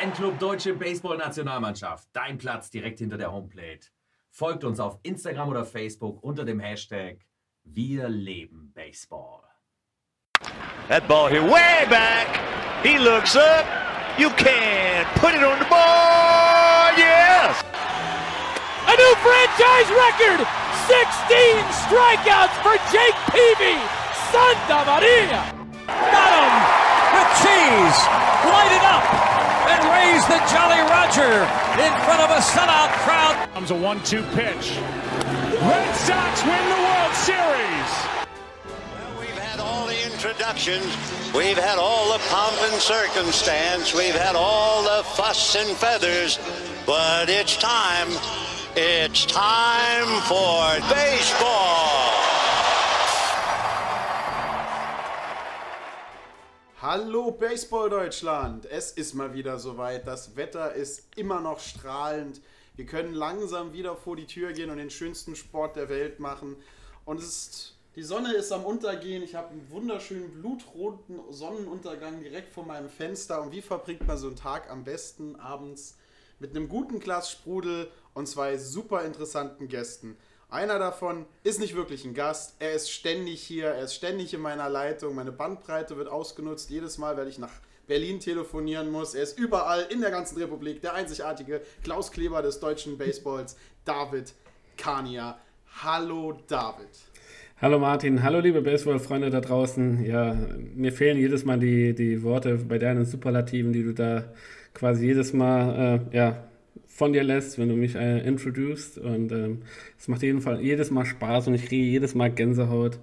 Fanclub Deutsche Baseball-Nationalmannschaft. Dein Platz direkt hinter der Homeplate. Folgt uns auf Instagram oder Facebook unter dem Hashtag Wir leben Baseball. That ball here way back. He looks up. You can put it on the board. Yes. A new franchise record. 16 strikeouts for Jake Peavy. Santa Maria. Got him with cheese. Light it up and raise the Jolly Roger in front of a sellout crowd. Comes a one-two pitch. Red Sox win the World Series. Well, we've had all the introductions. We've had all the pomp and circumstance. We've had all the fuss and feathers. But it's time. It's time for baseball. Hallo Baseball Deutschland! Es ist mal wieder soweit. Das Wetter ist immer noch strahlend. Wir können langsam wieder vor die Tür gehen und den schönsten Sport der Welt machen. Und es ist, die Sonne ist am Untergehen. Ich habe einen wunderschönen blutroten Sonnenuntergang direkt vor meinem Fenster. Und wie verbringt man so einen Tag am besten abends mit einem guten Glas Sprudel und zwei super interessanten Gästen? Einer davon ist nicht wirklich ein Gast. Er ist ständig hier, er ist ständig in meiner Leitung. Meine Bandbreite wird ausgenutzt jedes Mal, wenn ich nach Berlin telefonieren muss. Er ist überall in der ganzen Republik der einzigartige Klaus Kleber des deutschen Baseballs, David Kania. Hallo David. Hallo Martin, hallo liebe Baseball-Freunde da draußen. Ja, mir fehlen jedes Mal die, die Worte bei deinen Superlativen, die du da quasi jedes Mal äh, ja, von dir lässt, wenn du mich äh, introduced. Und ähm, es macht jeden Fall, jedes Mal Spaß und ich kriege jedes Mal Gänsehaut.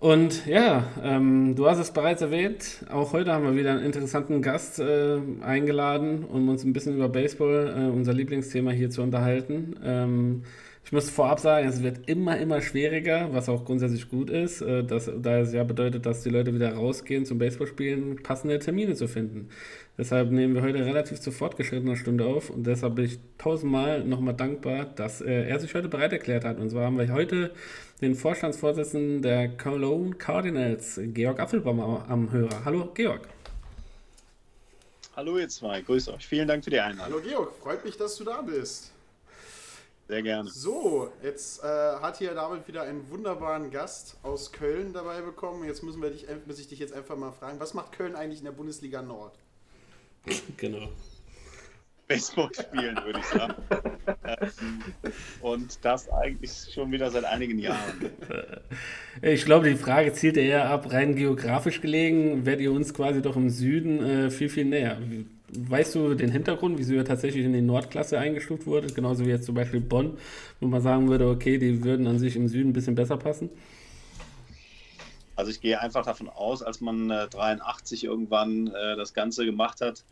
Und ja, ähm, du hast es bereits erwähnt, auch heute haben wir wieder einen interessanten Gast äh, eingeladen, um uns ein bisschen über Baseball, äh, unser Lieblingsthema hier zu unterhalten. Ähm, ich muss vorab sagen, es wird immer, immer schwieriger, was auch grundsätzlich gut ist, äh, dass, da es ja bedeutet, dass die Leute wieder rausgehen zum Baseballspielen, passende Termine zu finden. Deshalb nehmen wir heute relativ zu fortgeschrittener Stunde auf und deshalb bin ich tausendmal nochmal dankbar, dass äh, er sich heute bereit erklärt hat. Und zwar haben wir heute den Vorstandsvorsitzenden der Cologne Cardinals, Georg Apfelbaum, am Hörer. Hallo, Georg. Hallo ihr zwei, grüß euch. Vielen Dank für die Einladung. Hallo Georg, freut mich, dass du da bist. Sehr gerne. So, jetzt äh, hat hier David wieder einen wunderbaren Gast aus Köln dabei bekommen. Jetzt müssen wir dich, muss ich dich jetzt einfach mal fragen, was macht Köln eigentlich in der Bundesliga Nord? genau. Baseball spielen, würde ich sagen. Ähm, und das eigentlich schon wieder seit einigen Jahren. Ich glaube, die Frage zielt eher ab, rein geografisch gelegen, werdet ihr uns quasi doch im Süden äh, viel, viel näher. Weißt du den Hintergrund, wieso ihr tatsächlich in die Nordklasse eingestuft wurde? Genauso wie jetzt zum Beispiel Bonn, wo man sagen würde, okay, die würden an sich im Süden ein bisschen besser passen? Also ich gehe einfach davon aus, als man äh, 83 irgendwann äh, das Ganze gemacht hat,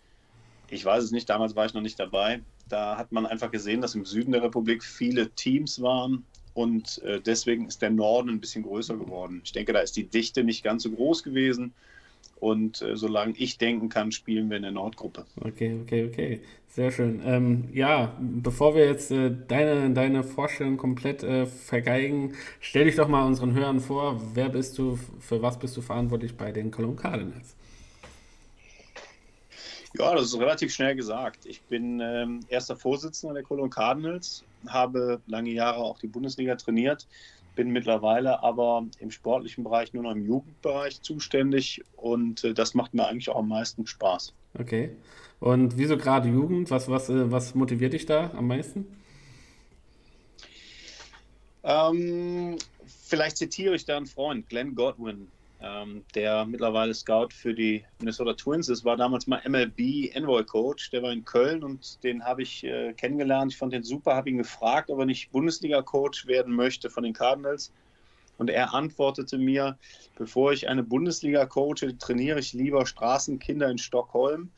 ich weiß es nicht, damals war ich noch nicht dabei. Da hat man einfach gesehen, dass im Süden der Republik viele Teams waren und äh, deswegen ist der Norden ein bisschen größer geworden. Ich denke, da ist die Dichte nicht ganz so groß gewesen. Und äh, solange ich denken kann, spielen wir in der Nordgruppe. Okay, okay, okay. Sehr schön. Ähm, ja, bevor wir jetzt äh, deine, deine Vorstellung komplett äh, vergeigen, stell dich doch mal unseren Hörern vor, wer bist du, für was bist du verantwortlich bei den Cologne Cardinals? Ja, das ist relativ schnell gesagt. Ich bin ähm, erster Vorsitzender der Cologne Cardinals, habe lange Jahre auch die Bundesliga trainiert, bin mittlerweile aber im sportlichen Bereich nur noch im Jugendbereich zuständig und äh, das macht mir eigentlich auch am meisten Spaß. Okay. Und wieso gerade Jugend? Was, was, äh, was motiviert dich da am meisten? Ähm, vielleicht zitiere ich da einen Freund, Glenn Godwin, ähm, der mittlerweile Scout für die Minnesota Twins ist, war damals mal MLB Envoy Coach. Der war in Köln und den habe ich äh, kennengelernt. Ich fand den super, habe ihn gefragt, ob er nicht Bundesliga Coach werden möchte von den Cardinals. Und er antwortete mir, bevor ich eine Bundesliga coache, trainiere ich lieber Straßenkinder in Stockholm.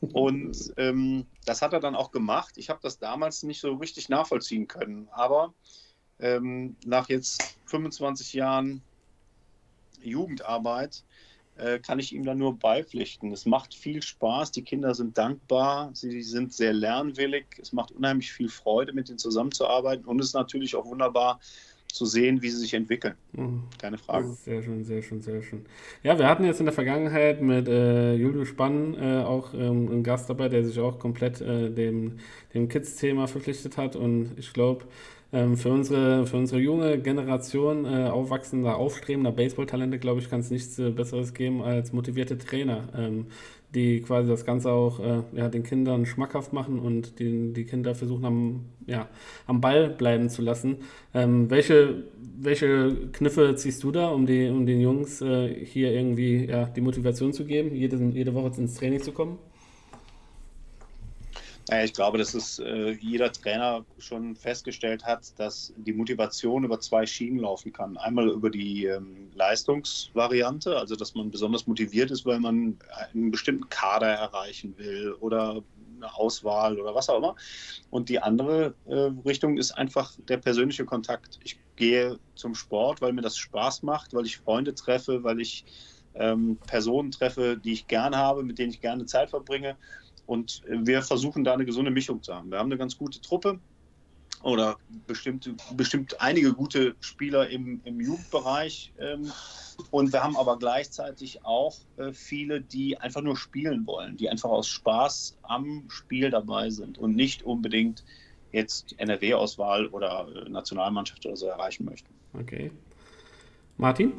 Und ähm, das hat er dann auch gemacht. Ich habe das damals nicht so richtig nachvollziehen können. Aber ähm, nach jetzt 25 Jahren Jugendarbeit äh, kann ich ihm da nur beipflichten. Es macht viel Spaß, die Kinder sind dankbar, sie sind sehr lernwillig, es macht unheimlich viel Freude, mit ihnen zusammenzuarbeiten und es ist natürlich auch wunderbar, zu sehen, wie sie sich entwickeln. Mhm. Keine Frage. Sehr schön, sehr schön, sehr schön. Ja, wir hatten jetzt in der Vergangenheit mit äh, Julius Spann äh, auch ähm, einen Gast dabei, der sich auch komplett äh, dem, dem Kids-Thema verpflichtet hat. Und ich glaube, ähm, für, unsere, für unsere junge Generation äh, aufwachsender, aufstrebender Baseball-Talente, glaube ich, kann es nichts äh, Besseres geben als motivierte Trainer, ähm, die quasi das Ganze auch äh, ja, den Kindern schmackhaft machen und die, die Kinder versuchen, am, ja, am Ball bleiben zu lassen. Ähm, welche, welche Kniffe ziehst du da, um, die, um den Jungs äh, hier irgendwie ja, die Motivation zu geben, jede, jede Woche ins Training zu kommen? Ich glaube, dass es äh, jeder Trainer schon festgestellt hat, dass die Motivation über zwei Schienen laufen kann. Einmal über die ähm, Leistungsvariante, also dass man besonders motiviert ist, weil man einen bestimmten Kader erreichen will oder eine Auswahl oder was auch immer. Und die andere äh, Richtung ist einfach der persönliche Kontakt. Ich gehe zum Sport, weil mir das Spaß macht, weil ich Freunde treffe, weil ich ähm, Personen treffe, die ich gerne habe, mit denen ich gerne Zeit verbringe. Und wir versuchen da eine gesunde Mischung zu haben. Wir haben eine ganz gute Truppe oder bestimmt, bestimmt einige gute Spieler im, im Jugendbereich. Ähm, und wir haben aber gleichzeitig auch äh, viele, die einfach nur spielen wollen, die einfach aus Spaß am Spiel dabei sind und nicht unbedingt jetzt NRW-Auswahl oder äh, Nationalmannschaft oder so erreichen möchten. Okay. Martin?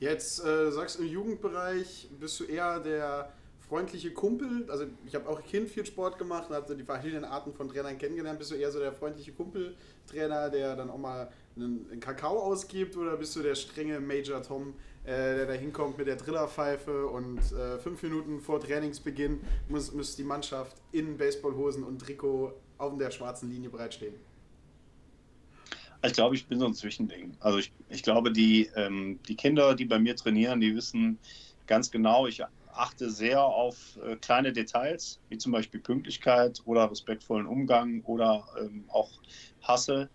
Jetzt äh, sagst du im Jugendbereich bist du eher der freundliche Kumpel, also ich habe auch Kind viel Sport gemacht und habe die verschiedenen Arten von Trainern kennengelernt. Bist du eher so der freundliche Kumpel-Trainer, der dann auch mal einen, einen, Kakao ausgibt oder bist du der strenge Major Tom, äh, der da hinkommt mit der Drillerpfeife und äh, fünf Minuten vor Trainingsbeginn muss, muss die Mannschaft in Baseballhosen und Trikot auf der schwarzen Linie bereitstehen? Ich glaube, ich bin so ein Zwischending. Also ich, ich glaube, die, ähm, die Kinder, die bei mir trainieren, die wissen ganz genau, ich achte sehr auf äh, kleine Details, wie zum Beispiel Pünktlichkeit oder respektvollen Umgang oder ähm, auch Hasse.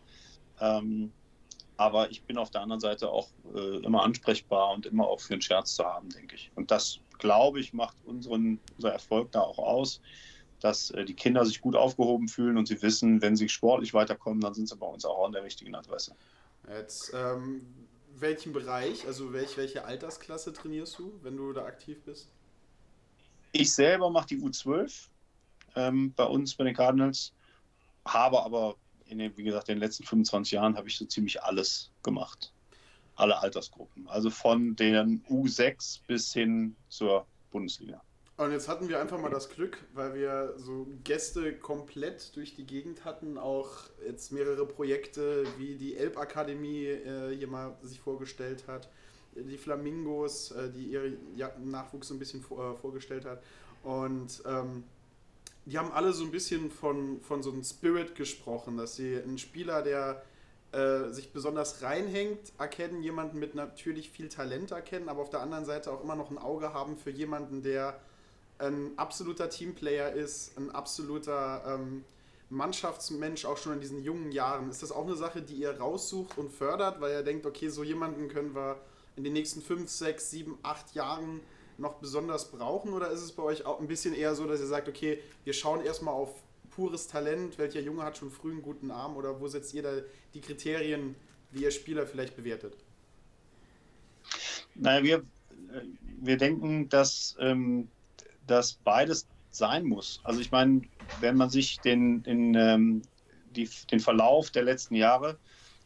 Ähm, aber ich bin auf der anderen Seite auch äh, immer ansprechbar und immer auch für einen Scherz zu haben, denke ich. Und das, glaube ich, macht unseren, unser Erfolg da auch aus, dass äh, die Kinder sich gut aufgehoben fühlen und sie wissen, wenn sie sportlich weiterkommen, dann sind sie bei uns auch an der richtigen Adresse. Jetzt, ähm, welchen Bereich, also welch, welche Altersklasse trainierst du, wenn du da aktiv bist? Ich selber mache die U12 ähm, bei uns, bei den Cardinals, habe aber in den, wie gesagt, in den letzten 25 Jahren habe ich so ziemlich alles gemacht. Alle Altersgruppen. Also von den U6 bis hin zur Bundesliga. Und jetzt hatten wir einfach mal das Glück, weil wir so Gäste komplett durch die Gegend hatten, auch jetzt mehrere Projekte wie die Elbakademie äh, hier mal sich vorgestellt hat die Flamingos, äh, die ihre Nachwuchs so ein bisschen äh, vorgestellt hat. Und ähm, die haben alle so ein bisschen von, von so einem Spirit gesprochen, dass sie einen Spieler, der äh, sich besonders reinhängt, erkennen, jemanden mit natürlich viel Talent erkennen, aber auf der anderen Seite auch immer noch ein Auge haben für jemanden, der ein absoluter Teamplayer ist, ein absoluter ähm, Mannschaftsmensch auch schon in diesen jungen Jahren. Ist das auch eine Sache, die ihr raussucht und fördert, weil ihr denkt, okay, so jemanden können wir in den nächsten 5, 6, 7, 8 Jahren noch besonders brauchen? Oder ist es bei euch auch ein bisschen eher so, dass ihr sagt, okay, wir schauen erstmal auf pures Talent, welcher Junge hat schon früh einen guten Arm oder wo setzt ihr da die Kriterien, wie ihr Spieler vielleicht bewertet? Naja, wir, wir denken, dass, ähm, dass beides sein muss. Also ich meine, wenn man sich den, den, ähm, die, den Verlauf der letzten Jahre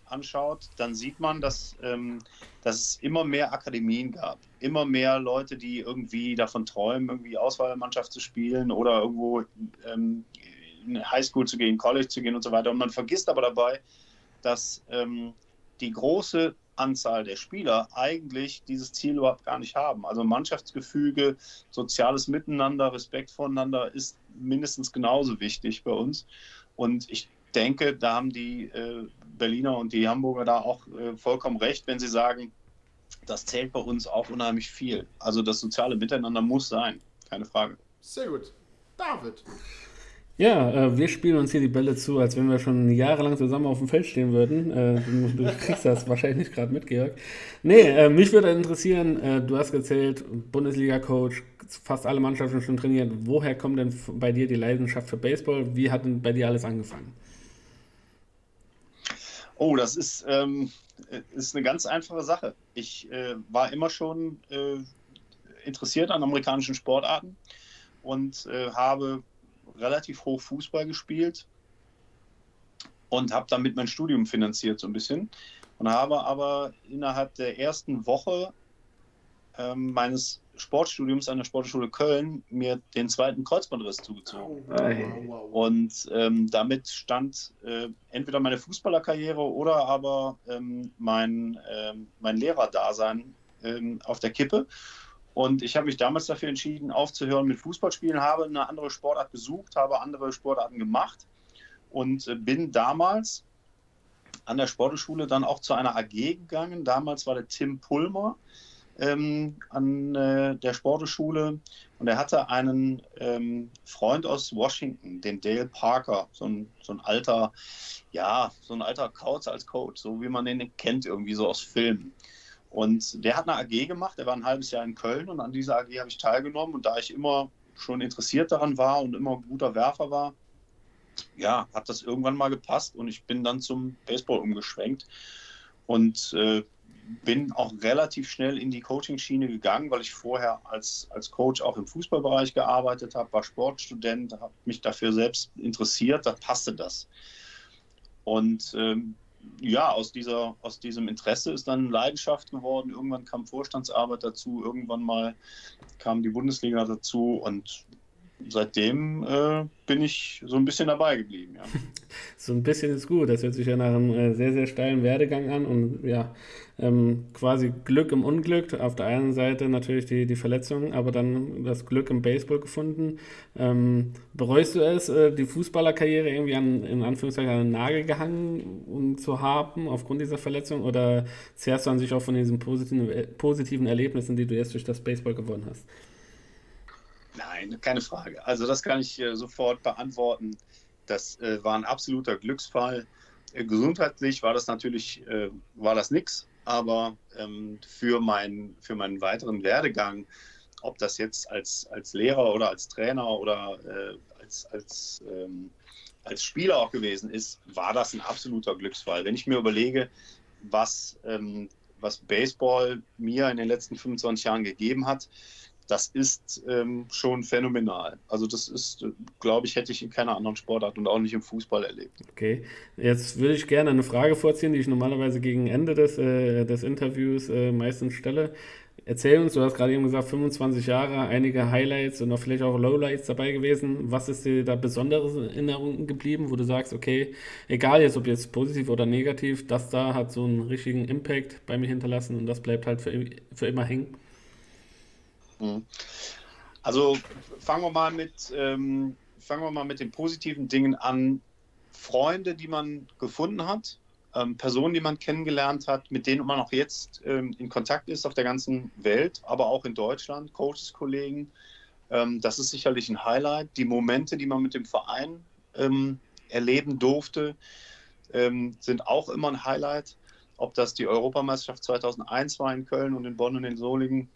anschaut, dann sieht man, dass, ähm, dass es immer mehr Akademien gab. Immer mehr Leute, die irgendwie davon träumen, irgendwie Auswahlmannschaft zu spielen oder irgendwo ähm, in Highschool zu gehen, College zu gehen und so weiter. Und man vergisst aber dabei, dass ähm, die große Anzahl der Spieler eigentlich dieses Ziel überhaupt gar nicht haben. Also Mannschaftsgefüge, soziales Miteinander, Respekt voneinander ist mindestens genauso wichtig bei uns. Und ich denke, da haben die äh, Berliner und die Hamburger da auch äh, vollkommen recht, wenn sie sagen, das zählt bei uns auch unheimlich viel. Also das soziale Miteinander muss sein, keine Frage. Sehr gut. David. Ja, äh, wir spielen uns hier die Bälle zu, als wenn wir schon jahrelang zusammen auf dem Feld stehen würden. Äh, du, kriegst das wahrscheinlich nicht gerade mit, Georg. Nee, äh, mich würde interessieren, äh, du hast gezählt, Bundesliga-Coach, fast alle Mannschaften schon trainiert. Woher kommt denn bei dir die Leidenschaft für Baseball? Wie hat denn bei dir alles angefangen? Oh, das ist, ähm, ist eine ganz einfache Sache. Ich äh, war immer schon äh, interessiert an amerikanischen Sportarten und äh, habe relativ hoch Fußball gespielt und habe damit mein Studium finanziert so ein bisschen und habe aber innerhalb der ersten Woche ähm, meines Sportstudiums an der Sportschule Köln mir den zweiten Kreuzbandriss zugezogen. Und ähm, damit stand äh, entweder meine Fußballerkarriere oder aber ähm, mein, ähm, mein Lehrerdasein ähm, auf der Kippe. Und ich habe mich damals dafür entschieden, aufzuhören mit Fußballspielen, habe eine andere Sportart gesucht, habe andere Sportarten gemacht und äh, bin damals an der Sportschule dann auch zu einer AG gegangen. Damals war der Tim Pulmer ähm, an äh, der Sporteschule. Und er hatte einen ähm, Freund aus Washington, den Dale Parker, so ein, so ein alter, ja, so ein alter Kauz als Coach, so wie man den kennt irgendwie so aus Filmen. Und der hat eine AG gemacht, er war ein halbes Jahr in Köln und an dieser AG habe ich teilgenommen. Und da ich immer schon interessiert daran war und immer ein guter Werfer war, ja, hat das irgendwann mal gepasst und ich bin dann zum Baseball umgeschwenkt. Und äh, bin auch relativ schnell in die Coaching-Schiene gegangen, weil ich vorher als, als Coach auch im Fußballbereich gearbeitet habe, war Sportstudent, habe mich dafür selbst interessiert, da passte das. Und ähm, ja, aus, dieser, aus diesem Interesse ist dann Leidenschaft geworden. Irgendwann kam Vorstandsarbeit dazu, irgendwann mal kam die Bundesliga dazu und seitdem äh, bin ich so ein bisschen dabei geblieben. Ja. so ein bisschen ist gut. Das hört sich ja nach einem äh, sehr, sehr steilen Werdegang an und ja, ähm, quasi Glück im Unglück. Auf der einen Seite natürlich die, die Verletzung, aber dann das Glück im Baseball gefunden. Ähm, bereust du es, äh, die Fußballerkarriere irgendwie an, in Anführungszeichen an den Nagel gehangen um zu haben aufgrund dieser Verletzung oder zehrst du an sich auch von diesen positiven, äh, positiven Erlebnissen, die du jetzt durch das Baseball gewonnen hast? Nein, keine Frage. Also das kann ich äh, sofort beantworten. Das äh, war ein absoluter Glücksfall. Äh, gesundheitlich war das natürlich war das nix, aber ähm, für, mein, für meinen weiteren Werdegang, ob das jetzt als, als Lehrer oder als Trainer oder äh, als, als, ähm, als Spieler auch gewesen ist, war das ein absoluter Glücksfall. Wenn ich mir überlege, was, ähm, was Baseball mir in den letzten 25 Jahren gegeben hat, das ist ähm, schon phänomenal. Also das ist, glaube ich, hätte ich in keiner anderen Sportart und auch nicht im Fußball erlebt. Okay, jetzt würde ich gerne eine Frage vorziehen, die ich normalerweise gegen Ende des, äh, des Interviews äh, meistens stelle. Erzähl uns, du hast gerade eben gesagt, 25 Jahre, einige Highlights und auch vielleicht auch Lowlights dabei gewesen. Was ist dir da besonderes in Erinnerung geblieben, wo du sagst, okay, egal jetzt, ob jetzt positiv oder negativ, das da hat so einen richtigen Impact bei mir hinterlassen und das bleibt halt für, für immer hängen? Mhm. Also fangen wir mal mit, ähm, fangen wir mal mit den positiven Dingen an. Freunde, die man gefunden hat, ähm, Personen, die man kennengelernt hat, mit denen man auch jetzt ähm, in Kontakt ist auf der ganzen Welt, aber auch in Deutschland, Coaches, Kollegen. Ähm, das ist sicherlich ein Highlight. Die Momente, die man mit dem Verein ähm, erleben durfte, ähm, sind auch immer ein Highlight. Ob das die Europameisterschaft 2001 war in Köln und in Bonn und in Solingen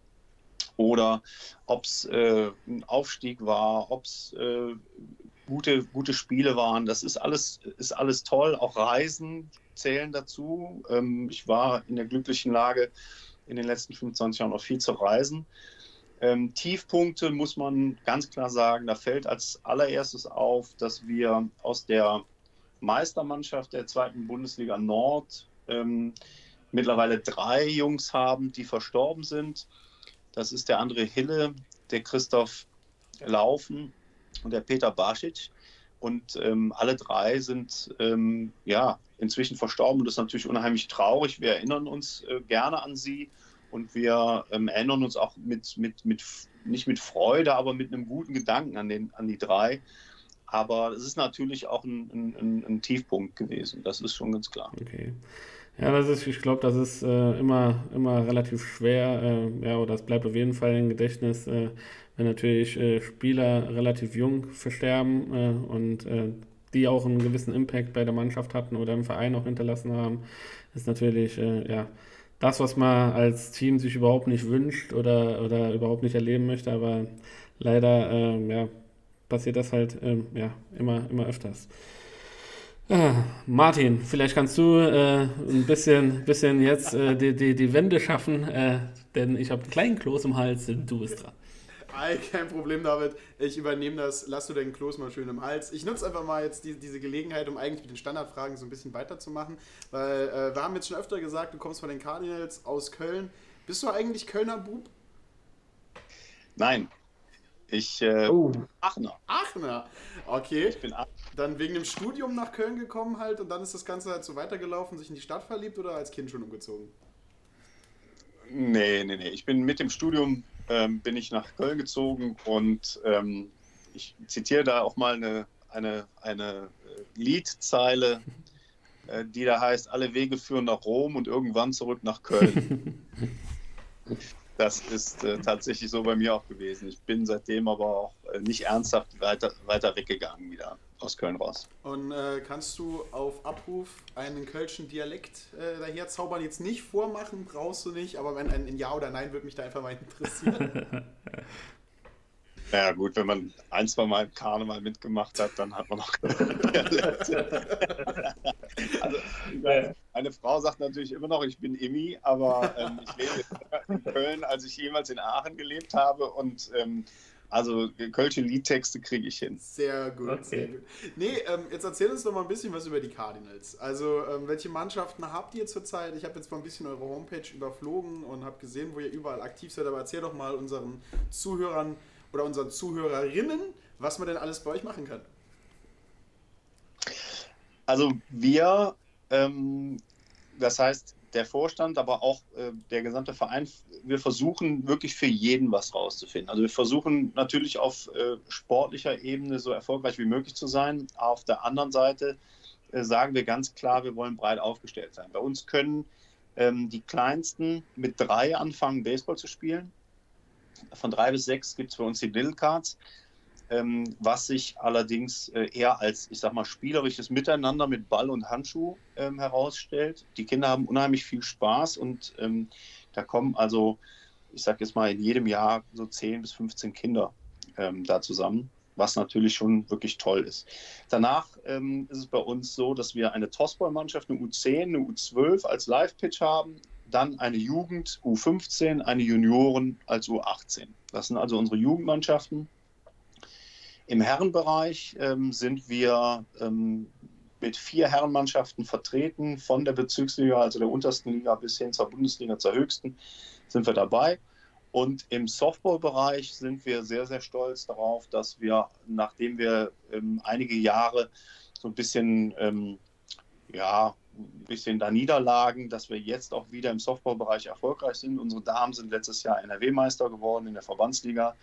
oder ob es äh, ein Aufstieg war, ob es äh, gute, gute Spiele waren. Das ist alles, ist alles toll. Auch Reisen zählen dazu. Ähm, ich war in der glücklichen Lage, in den letzten 25 Jahren auch viel zu reisen. Ähm, Tiefpunkte muss man ganz klar sagen, da fällt als allererstes auf, dass wir aus der Meistermannschaft der zweiten Bundesliga Nord ähm, mittlerweile drei Jungs haben, die verstorben sind. Das ist der André Hille, der Christoph Laufen und der Peter Barsic. Und ähm, alle drei sind ähm, ja inzwischen verstorben. Und das ist natürlich unheimlich traurig. Wir erinnern uns äh, gerne an sie und wir ähm, erinnern uns auch mit, mit, mit, nicht mit Freude, aber mit einem guten Gedanken an, den, an die drei. Aber es ist natürlich auch ein, ein, ein Tiefpunkt gewesen. Das ist schon ganz klar. Okay. Ja, das ist, ich glaube, das ist äh, immer, immer relativ schwer. Äh, ja, oder das bleibt auf jeden Fall im Gedächtnis, äh, wenn natürlich äh, Spieler relativ jung versterben äh, und äh, die auch einen gewissen Impact bei der Mannschaft hatten oder im Verein auch hinterlassen haben, ist natürlich, ja, das, was man als Team sich überhaupt nicht wünscht oder, oder überhaupt nicht erleben möchte, aber leider, ja, passiert das halt, ja, immer, immer öfters. Ah, Martin, vielleicht kannst du äh, ein bisschen, bisschen jetzt äh, die, die, die Wende schaffen, äh, denn ich habe einen kleinen Kloß im Hals, du bist dran. Ei, kein Problem, David. Ich übernehme das. Lass du deinen Kloß mal schön im Hals. Ich nutze einfach mal jetzt die, diese Gelegenheit, um eigentlich mit den Standardfragen so ein bisschen weiterzumachen. Weil äh, wir haben jetzt schon öfter gesagt, du kommst von den Cardinals aus Köln. Bist du eigentlich Kölner Bub? Nein. Ich äh, oh. Aachener. Aachener. Okay. Ich bin Aachener. Dann wegen dem Studium nach Köln gekommen halt und dann ist das Ganze halt so weitergelaufen, sich in die Stadt verliebt oder als Kind schon umgezogen? Nee, nee, nee. Ich bin mit dem Studium ähm, bin ich nach Köln gezogen und ähm, ich zitiere da auch mal eine, eine, eine äh, Liedzeile, äh, die da heißt, alle Wege führen nach Rom und irgendwann zurück nach Köln. das ist äh, tatsächlich so bei mir auch gewesen. Ich bin seitdem aber auch äh, nicht ernsthaft weiter, weiter weggegangen wieder aus Köln raus. Und äh, kannst du auf Abruf einen kölschen Dialekt äh, daher zaubern? Jetzt nicht vormachen, brauchst du nicht, aber wenn ein, ein Ja oder Nein würde mich da einfach mal interessieren. Ja gut, wenn man ein, zwei Mal im Karneval mitgemacht hat, dann hat man auch also, Meine Frau sagt natürlich immer noch, ich bin Immi, aber ähm, ich lebe in Köln, als ich jemals in Aachen gelebt habe und ähm, also kölsche Liedtexte kriege ich hin. Sehr gut, okay. sehr gut. Nee, ähm, jetzt erzähl uns doch mal ein bisschen was über die Cardinals. Also ähm, welche Mannschaften habt ihr zurzeit? Ich habe jetzt mal ein bisschen eure Homepage überflogen und habe gesehen, wo ihr überall aktiv seid, aber erzähl doch mal unseren Zuhörern oder unseren Zuhörerinnen, was man denn alles bei euch machen kann. Also wir, ähm, das heißt, der Vorstand, aber auch äh, der gesamte Verein, wir versuchen wirklich für jeden was rauszufinden. Also wir versuchen natürlich auf äh, sportlicher Ebene so erfolgreich wie möglich zu sein. Auf der anderen Seite äh, sagen wir ganz klar, wir wollen breit aufgestellt sein. Bei uns können ähm, die Kleinsten mit drei anfangen, Baseball zu spielen. Von drei bis sechs gibt es bei uns die Little Cards ähm, was sich allerdings äh, eher als, ich sag mal, spielerisches Miteinander mit Ball und Handschuh ähm, herausstellt. Die Kinder haben unheimlich viel Spaß und ähm, da kommen also, ich sag jetzt mal, in jedem Jahr so 10 bis 15 Kinder ähm, da zusammen, was natürlich schon wirklich toll ist. Danach ähm, ist es bei uns so, dass wir eine Tossball-Mannschaft, eine U10, eine U12 als Live-Pitch haben, dann eine Jugend U15, eine Junioren als U18. Das sind also unsere Jugendmannschaften. Im Herrenbereich ähm, sind wir ähm, mit vier Herrenmannschaften vertreten, von der Bezirksliga, also der untersten Liga, bis hin zur Bundesliga, zur höchsten, sind wir dabei. Und im Softballbereich sind wir sehr, sehr stolz darauf, dass wir, nachdem wir ähm, einige Jahre so ein bisschen ähm, ja, ein bisschen da Niederlagen, dass wir jetzt auch wieder im Softballbereich erfolgreich sind. Unsere Damen sind letztes Jahr NRW-Meister geworden in der Verbandsliga.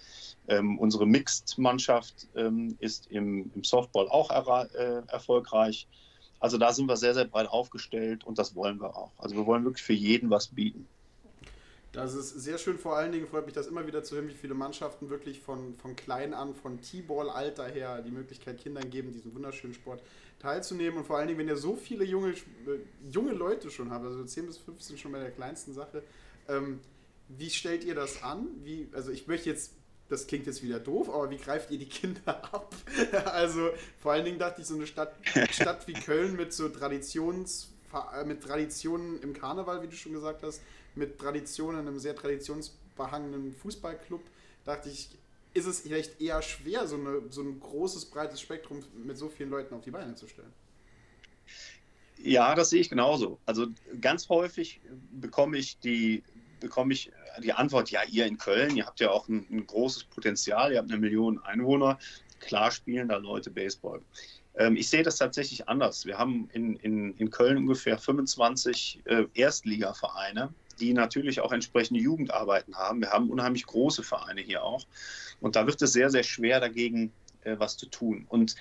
Ähm, unsere Mixed-Mannschaft ähm, ist im, im, Softball auch er, äh, erfolgreich. Also da sind wir sehr, sehr breit aufgestellt und das wollen wir auch. Also wir wollen wirklich für jeden was bieten. Das ist sehr schön. Vor allen Dingen freut mich das immer wieder zu hören, wie viele Mannschaften wirklich von, von klein an, von T-Ball-Alter her, die Möglichkeit Kindern geben, diesen wunderschönen Sport teilzunehmen. Und vor allen Dingen, wenn ihr so viele junge, äh, junge Leute schon habt, also 10 bis 15 schon bei der kleinsten Sache, ähm, wie stellt ihr das an? Wie, also ich möchte jetzt, das klingt jetzt wieder doof, aber wie greift ihr die Kinder ab? also vor allen Dingen dachte ich, so eine Stadt, Stadt wie Köln mit so Traditions, mit Traditionen im Karneval, wie du schon gesagt hast, mit Traditionen, einem sehr traditionsbehangenen Fußballclub, dachte ich, ist es vielleicht eher schwer, so, eine, so ein großes, breites Spektrum mit so vielen Leuten auf die Beine zu stellen. Ja, das sehe ich genauso. Also ganz häufig bekomme ich die, bekomme ich die Antwort, ja, ihr in Köln, ihr habt ja auch ein, ein großes Potenzial, ihr habt eine Million Einwohner, klar spielen da Leute Baseball. Ähm, ich sehe das tatsächlich anders. Wir haben in, in, in Köln ungefähr 25 äh, Erstligavereine die natürlich auch entsprechende Jugendarbeiten haben. Wir haben unheimlich große Vereine hier auch. Und da wird es sehr, sehr schwer dagegen äh, was zu tun. Und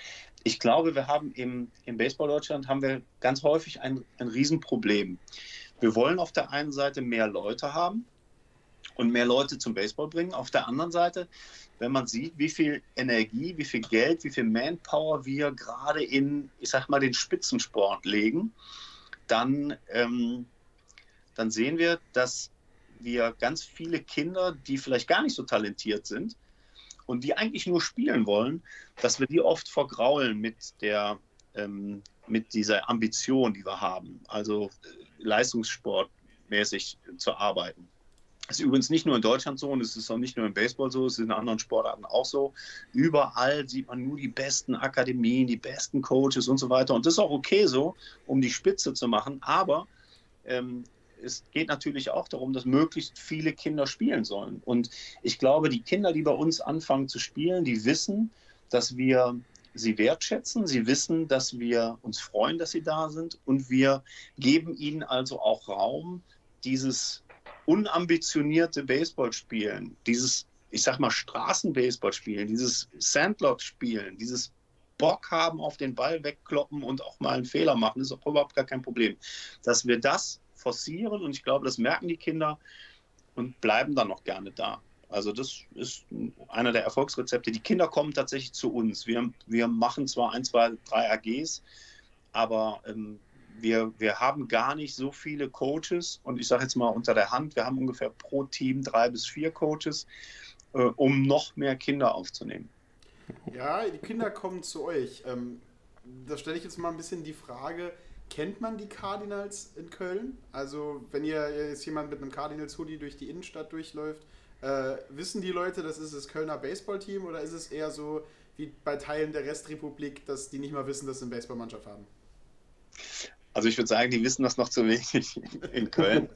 ich glaube, wir haben im, im Baseball Deutschland haben wir ganz häufig ein, ein Riesenproblem. Wir wollen auf der einen Seite mehr Leute haben und mehr Leute zum Baseball bringen. Auf der anderen Seite, wenn man sieht, wie viel Energie, wie viel Geld, wie viel Manpower wir gerade in, ich sag mal, den Spitzensport legen, dann ähm, dann sehen wir, dass wir ganz viele Kinder, die vielleicht gar nicht so talentiert sind und die eigentlich nur spielen wollen, dass wir die oft vergraulen mit der, ähm, mit dieser Ambition, die wir haben, also äh, leistungssportmäßig zu arbeiten. Das ist übrigens nicht nur in Deutschland so und es ist auch nicht nur im Baseball so, es ist in anderen Sportarten auch so. Überall sieht man nur die besten Akademien, die besten Coaches und so weiter. Und das ist auch okay so, um die Spitze zu machen. Aber ähm, es geht natürlich auch darum, dass möglichst viele Kinder spielen sollen. Und ich glaube, die Kinder, die bei uns anfangen zu spielen, die wissen, dass wir sie wertschätzen. Sie wissen, dass wir uns freuen, dass sie da sind. Und wir geben ihnen also auch Raum, dieses unambitionierte Baseball spielen, dieses, ich sag mal, Straßenbaseball spielen, dieses Sandlot spielen, dieses Bock haben auf den Ball wegkloppen und auch mal einen Fehler machen, ist auch überhaupt gar kein Problem. Dass wir das forcieren und ich glaube, das merken die Kinder und bleiben dann noch gerne da. Also das ist einer der Erfolgsrezepte. Die Kinder kommen tatsächlich zu uns. Wir, wir machen zwar ein, zwei, drei AGs, aber ähm, wir, wir haben gar nicht so viele Coaches und ich sage jetzt mal unter der Hand, wir haben ungefähr pro Team drei bis vier Coaches, äh, um noch mehr Kinder aufzunehmen. Ja, die Kinder kommen zu euch. Ähm, da stelle ich jetzt mal ein bisschen die Frage, kennt man die Cardinals in Köln? Also wenn ihr jetzt jemand mit einem Cardinals-Hoodie durch die Innenstadt durchläuft, äh, wissen die Leute, das ist das Kölner Baseballteam oder ist es eher so wie bei Teilen der Restrepublik, dass die nicht mal wissen, dass sie eine Baseballmannschaft haben? Also ich würde sagen, die wissen das noch zu wenig in Köln.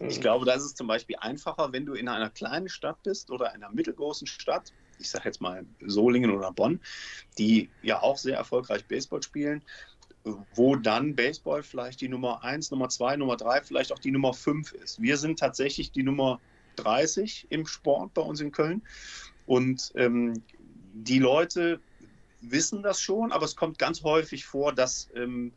Ich glaube, da ist es zum Beispiel einfacher, wenn du in einer kleinen Stadt bist oder einer mittelgroßen Stadt, ich sage jetzt mal Solingen oder Bonn, die ja auch sehr erfolgreich Baseball spielen, wo dann Baseball vielleicht die Nummer 1, Nummer 2, Nummer 3, vielleicht auch die Nummer 5 ist. Wir sind tatsächlich die Nummer 30 im Sport bei uns in Köln und ähm, die Leute wissen das schon, aber es kommt ganz häufig vor, dass ähm,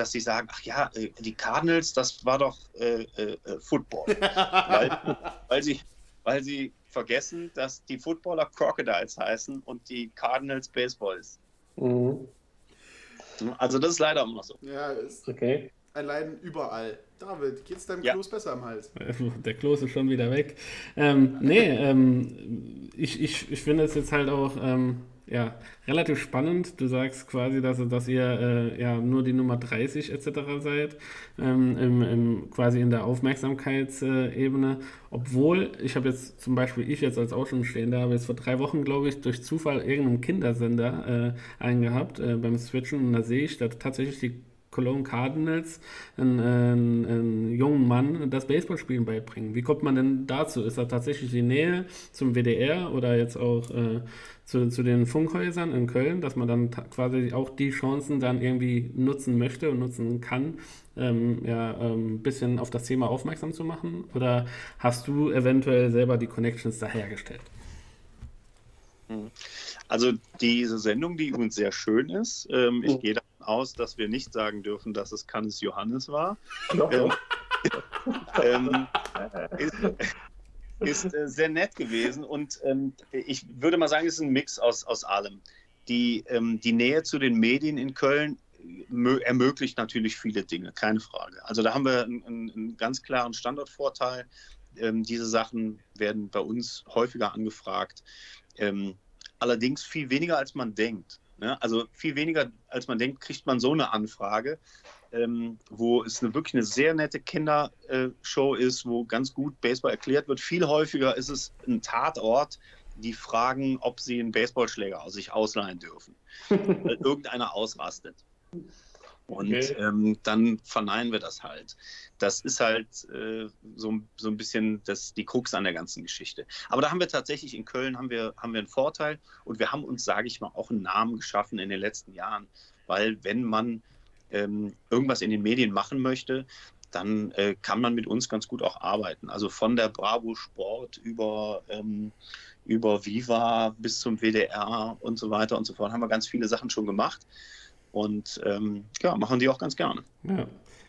dass sie sagen, ach ja, äh, die Cardinals, das war doch äh, äh, äh Football. weil, weil, sie, weil sie vergessen, dass die Footballer Crocodiles heißen und die Cardinals Baseballs. Mhm. Also das ist leider immer noch so. Ja, ist okay. ein Leiden überall. David, geht's deinem ja. Kloß besser am Hals? Der Kloß ist schon wieder weg. Ähm, nee, ähm, ich, ich, ich finde es jetzt halt auch ähm, ja, relativ spannend. Du sagst quasi, dass, dass ihr äh, ja nur die Nummer 30 etc. seid, ähm, im, im, quasi in der Aufmerksamkeitsebene. Obwohl, ich habe jetzt zum Beispiel, ich jetzt als Außenstehender, habe jetzt vor drei Wochen, glaube ich, durch Zufall irgendeinen Kindersender äh, eingehabt äh, beim Switchen und da sehe ich, dass tatsächlich die Cologne Cardinals einen, einen, einen, jungen Mann das Baseballspielen beibringen. Wie kommt man denn dazu? Ist da tatsächlich die Nähe zum WDR oder jetzt auch äh, zu, zu den Funkhäusern in Köln, dass man dann quasi auch die Chancen dann irgendwie nutzen möchte und nutzen kann, ähm, ja, ein ähm, bisschen auf das Thema aufmerksam zu machen? Oder hast du eventuell selber die Connections da hergestellt? Hm. Also diese Sendung, die übrigens sehr schön ist, ähm, ich oh. gehe davon aus, dass wir nicht sagen dürfen, dass es Cannes Johannes war. Doch, ähm, ähm, ist, ist äh, sehr nett gewesen und ähm, ich würde mal sagen, es ist ein Mix aus, aus allem. Die, ähm, die Nähe zu den Medien in Köln ermöglicht natürlich viele Dinge, keine Frage. Also da haben wir einen, einen ganz klaren Standortvorteil. Ähm, diese Sachen werden bei uns häufiger angefragt. Allerdings viel weniger, als man denkt. Ne? Also viel weniger, als man denkt, kriegt man so eine Anfrage ähm, wo es eine, wirklich eine sehr nette Kindershow ist, wo ganz gut Baseball erklärt wird. Viel häufiger ist es ein Tatort, die fragen, ob sie einen Baseballschläger aus sich ausleihen dürfen, weil irgendeiner ausrastet. Und okay. ähm, dann verneinen wir das halt. Das ist halt äh, so, so ein bisschen das, die Krux an der ganzen Geschichte. Aber da haben wir tatsächlich in Köln haben wir, haben wir einen Vorteil und wir haben uns, sage ich mal, auch einen Namen geschaffen in den letzten Jahren. Weil wenn man ähm, irgendwas in den Medien machen möchte, dann äh, kann man mit uns ganz gut auch arbeiten. Also von der Bravo Sport über, ähm, über Viva bis zum WDR und so weiter und so fort haben wir ganz viele Sachen schon gemacht und ähm, ja, machen die auch ganz gerne. Ja.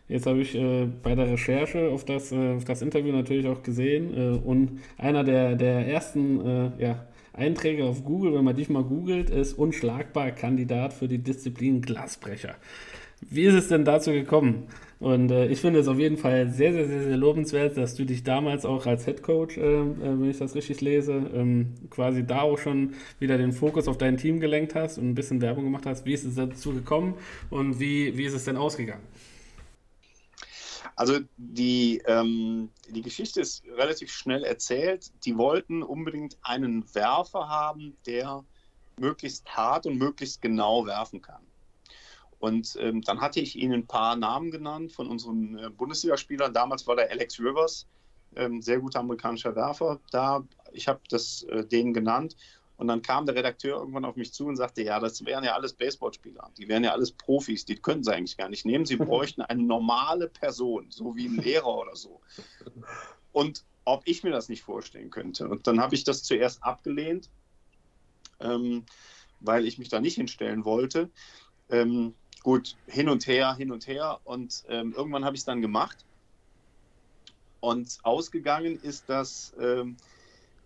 Jetzt habe ich äh, bei der Recherche auf das, äh, auf das Interview natürlich auch gesehen äh, und einer der, der ersten äh, ja, Einträge auf Google, wenn man dich mal googelt, ist unschlagbar Kandidat für die Disziplin Glasbrecher. Wie ist es denn dazu gekommen? Und äh, ich finde es auf jeden Fall sehr, sehr, sehr, sehr lobenswert, dass du dich damals auch als Head Coach, äh, äh, wenn ich das richtig lese, ähm, quasi da auch schon wieder den Fokus auf dein Team gelenkt hast und ein bisschen Werbung gemacht hast. Wie ist es dazu gekommen und wie, wie ist es denn ausgegangen? Also die, ähm, die Geschichte ist relativ schnell erzählt. Die wollten unbedingt einen Werfer haben, der möglichst hart und möglichst genau werfen kann. Und ähm, dann hatte ich ihnen ein paar Namen genannt von unseren äh, Bundesligaspielern. Damals war der Alex Rivers, ähm, sehr guter amerikanischer Werfer. Da, ich habe das äh, denen genannt. Und dann kam der Redakteur irgendwann auf mich zu und sagte, ja, das wären ja alles Baseballspieler. Die wären ja alles Profis, die könnten sie eigentlich gar nicht nehmen. Sie bräuchten eine normale Person, so wie ein Lehrer oder so. Und ob ich mir das nicht vorstellen könnte. Und dann habe ich das zuerst abgelehnt, ähm, weil ich mich da nicht hinstellen wollte. Ähm, gut, hin und her, hin und her. Und ähm, irgendwann habe ich es dann gemacht. Und ausgegangen ist das ähm,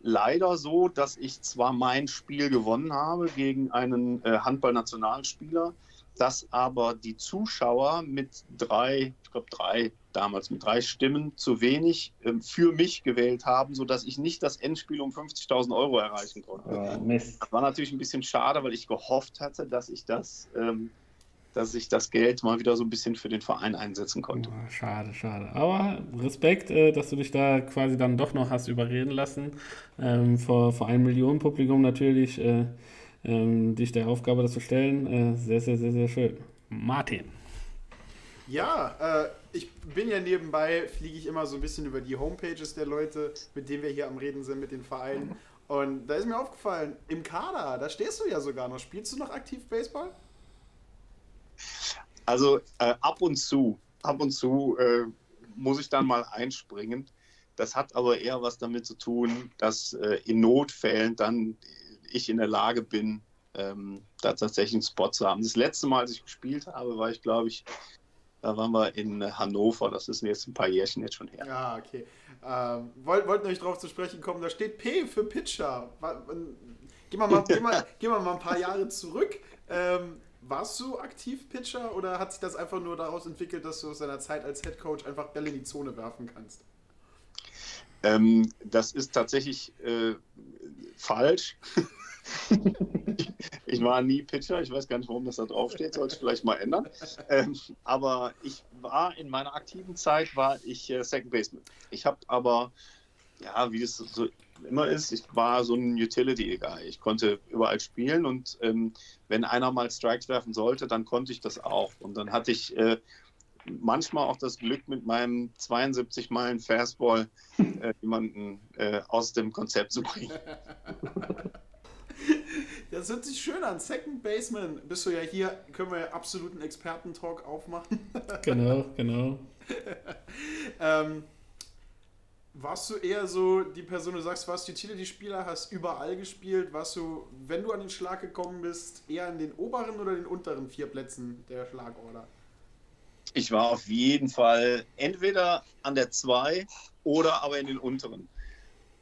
leider so, dass ich zwar mein Spiel gewonnen habe gegen einen äh, Handballnationalspieler, dass aber die Zuschauer mit drei, ich glaube drei damals, mit drei Stimmen zu wenig äh, für mich gewählt haben, sodass ich nicht das Endspiel um 50.000 Euro erreichen konnte. Oh, das war natürlich ein bisschen schade, weil ich gehofft hatte, dass ich das ähm, dass ich das Geld mal wieder so ein bisschen für den Verein einsetzen konnte. Oh, schade, schade. Aber Respekt, äh, dass du dich da quasi dann doch noch hast überreden lassen. Ähm, vor, vor einem Millionen Publikum natürlich äh, ähm, dich der Aufgabe das zu stellen. Äh, sehr, sehr, sehr, sehr schön. Martin. Ja, äh, ich bin ja nebenbei, fliege ich immer so ein bisschen über die Homepages der Leute, mit denen wir hier am Reden sind, mit den Vereinen. Und da ist mir aufgefallen, im Kader, da stehst du ja sogar noch. Spielst du noch aktiv Baseball? Also äh, ab und zu, ab und zu äh, muss ich dann mal einspringen. Das hat aber eher was damit zu tun, dass äh, in Notfällen dann ich in der Lage bin, ähm, da tatsächlich einen Spot zu haben. Das letzte Mal, als ich gespielt habe, war ich, glaube ich, da waren wir in Hannover. Das ist jetzt ein paar Jährchen jetzt schon her. Ja, okay. Ähm, wollt, wollten euch darauf zu sprechen kommen, da steht P für Pitcher. Gehen wir mal, gehen wir, gehen wir mal ein paar Jahre zurück. Ähm, warst du aktiv Pitcher oder hat sich das einfach nur daraus entwickelt, dass du aus deiner Zeit als Head Coach einfach Bälle in die Zone werfen kannst? Ähm, das ist tatsächlich äh, falsch. ich war nie Pitcher, ich weiß gar nicht, warum das da draufsteht, sollte ich vielleicht mal ändern. Ähm, aber ich war in meiner aktiven Zeit war ich äh, Second Baseman. Ich habe aber, ja, wie es so immer ist, ich war so ein Utility-Guy. Ich konnte überall spielen und ähm, wenn einer mal Strikes werfen sollte, dann konnte ich das auch. Und dann hatte ich äh, manchmal auch das Glück, mit meinem 72 Meilen Fastball äh, jemanden äh, aus dem Konzept zu bringen. Das hört sich schön an. Second Baseman bist du ja hier, können wir ja absoluten Experten-Talk aufmachen. genau, genau. ähm, warst du eher so die Person, du sagst, warst Utility-Spieler, hast überall gespielt, warst du, wenn du an den Schlag gekommen bist, eher in den oberen oder den unteren vier Plätzen der Schlagorder? Ich war auf jeden Fall entweder an der 2 oder aber in den unteren.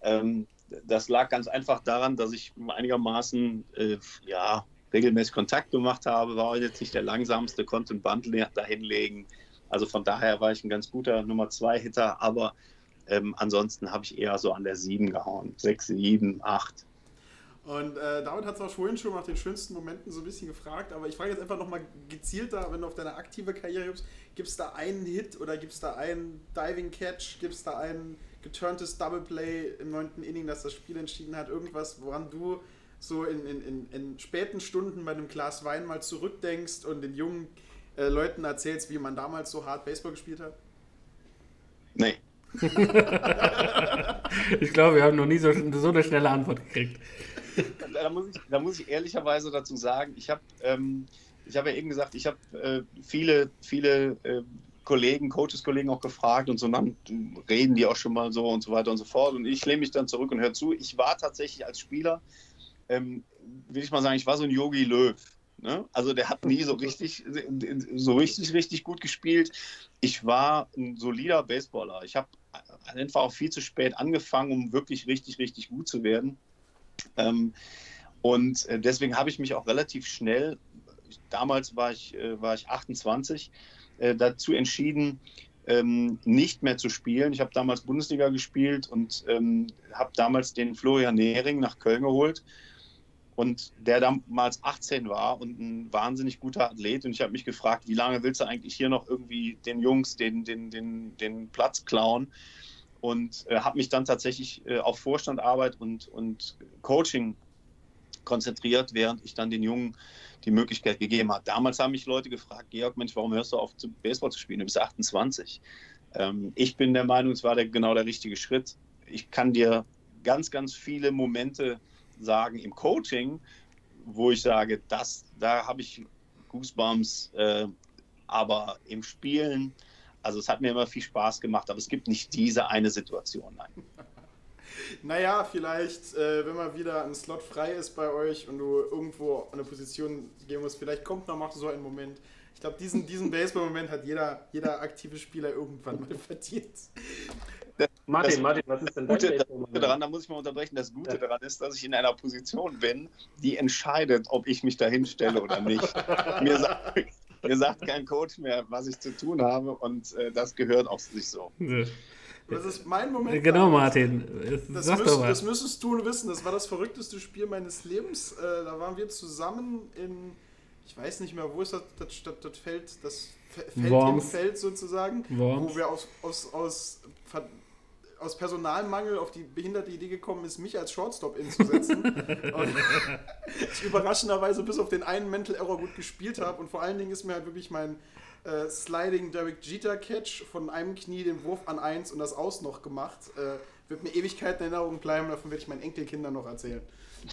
Ähm, das lag ganz einfach daran, dass ich einigermaßen äh, ja, regelmäßig Kontakt gemacht habe, war jetzt nicht der langsamste, konnte ein Band dahinlegen. Also von daher war ich ein ganz guter Nummer 2 Hitter, aber ähm, ansonsten habe ich eher so an der 7 gehauen. 6, 7, 8. Und äh, David hat es auch vorhin schon nach den schönsten Momenten so ein bisschen gefragt, aber ich frage jetzt einfach nochmal gezielter, wenn du auf deine aktive Karriere gibst, gibt es da einen Hit oder gibt es da einen Diving Catch, gibt es da ein geturntes Double Play im neunten Inning, das das Spiel entschieden hat, irgendwas, woran du so in, in, in, in späten Stunden bei einem Glas Wein mal zurückdenkst und den jungen äh, Leuten erzählst, wie man damals so hart Baseball gespielt hat? Nee, ich glaube, wir haben noch nie so, so eine schnelle Antwort gekriegt. Da muss ich, da muss ich ehrlicherweise dazu sagen, ich habe ähm, hab ja eben gesagt, ich habe äh, viele, viele äh, Kollegen, Coaches-Kollegen auch gefragt und so, dann reden die auch schon mal so und so weiter und so fort. Und ich lehne mich dann zurück und höre zu. Ich war tatsächlich als Spieler, ähm, will ich mal sagen, ich war so ein Yogi Löw. Ne? Also der hat nie so richtig, so richtig, richtig gut gespielt. Ich war ein solider Baseballer. Ich habe einfach auch viel zu spät angefangen, um wirklich richtig, richtig gut zu werden. Ähm, und äh, deswegen habe ich mich auch relativ schnell, damals war ich, äh, war ich 28, äh, dazu entschieden, ähm, nicht mehr zu spielen. Ich habe damals Bundesliga gespielt und ähm, habe damals den Florian Nehring nach Köln geholt und der damals 18 war und ein wahnsinnig guter Athlet. Und ich habe mich gefragt, wie lange willst du eigentlich hier noch irgendwie den Jungs den, den, den, den Platz klauen? Und äh, habe mich dann tatsächlich äh, auf Vorstandarbeit und, und Coaching konzentriert, während ich dann den Jungen die Möglichkeit gegeben habe. Damals haben mich Leute gefragt, Georg, Mensch, warum hörst du auf, Baseball zu spielen? Du bist 28. Ähm, ich bin der Meinung, es war der, genau der richtige Schritt. Ich kann dir ganz, ganz viele Momente sagen im Coaching, wo ich sage, das, da habe ich Goosebumps, äh, aber im Spielen, also es hat mir immer viel Spaß gemacht, aber es gibt nicht diese eine Situation. Nein. Naja, vielleicht, äh, wenn mal wieder ein Slot frei ist bei euch und du irgendwo eine Position gehen musst, vielleicht kommt noch mal so ein Moment. Ich glaube, diesen, diesen Baseball-Moment hat jeder, jeder aktive Spieler irgendwann mal verdient. Martin, das Martin, was ist denn Gute, das Gute daran, da muss ich mal unterbrechen, das Gute ja. daran ist, dass ich in einer Position bin, die entscheidet, ob ich mich dahin stelle oder nicht. mir, sagt, mir, sagt, kein Coach mehr, was ich zu tun habe und äh, das gehört auch sich so. Das ist mein Moment. Genau, Martin. Das, müsst, das müsstest du wissen. Das war das verrückteste Spiel meines Lebens. Äh, da waren wir zusammen in, ich weiß nicht mehr, wo ist das, das, das, das Feld, das Feld Worms. im Feld sozusagen, Worms. wo wir aus, aus, aus, aus Personalmangel auf die behinderte Idee gekommen ist, mich als Shortstop inzusetzen. und ich überraschenderweise bis auf den einen Mental Error gut gespielt habe und vor allen Dingen ist mir halt wirklich mein äh, Sliding Derek Jeter Catch von einem Knie den Wurf an eins und das Aus noch gemacht. Äh, wird mir Ewigkeiten in Erinnerung bleiben, davon werde ich meinen Enkelkindern noch erzählen.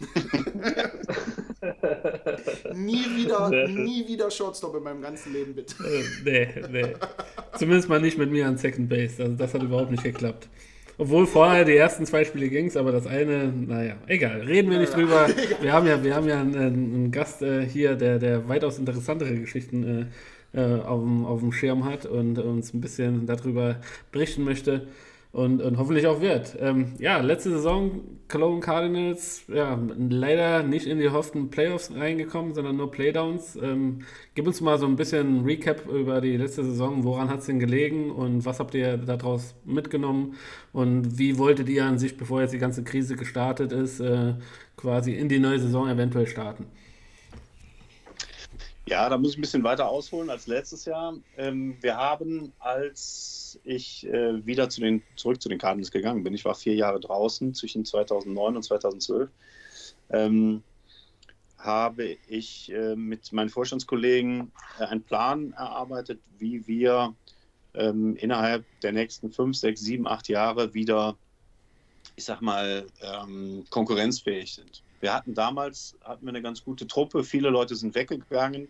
nie wieder, nie wieder Shortstop in meinem ganzen Leben, bitte. Äh, nee, nee. Zumindest mal nicht mit mir an Second Base. Also das hat überhaupt nicht geklappt. Obwohl vorher die ersten zwei Spiele ging es, aber das eine, naja, egal, reden wir nicht drüber. Wir haben ja, wir haben ja einen, einen Gast äh, hier, der, der weitaus interessantere Geschichten äh, äh, auf, dem, auf dem Schirm hat und uns ein bisschen darüber berichten möchte und, und hoffentlich auch wird. Ähm, ja, letzte Saison Cologne Cardinals, ja, leider nicht in die hofften Playoffs reingekommen, sondern nur Playdowns. Ähm, gib uns mal so ein bisschen Recap über die letzte Saison. Woran hat es denn gelegen und was habt ihr daraus mitgenommen und wie wolltet ihr an sich, bevor jetzt die ganze Krise gestartet ist, äh, quasi in die neue Saison eventuell starten? Ja, da muss ich ein bisschen weiter ausholen als letztes Jahr. Ähm, wir haben, als ich äh, wieder zu den, zurück zu den Cardinals gegangen bin, ich war vier Jahre draußen zwischen 2009 und 2012, ähm, habe ich äh, mit meinen Vorstandskollegen äh, einen Plan erarbeitet, wie wir ähm, innerhalb der nächsten fünf, sechs, sieben, acht Jahre wieder, ich sag mal, ähm, konkurrenzfähig sind. Wir hatten damals hatten wir eine ganz gute Truppe, viele Leute sind weggegangen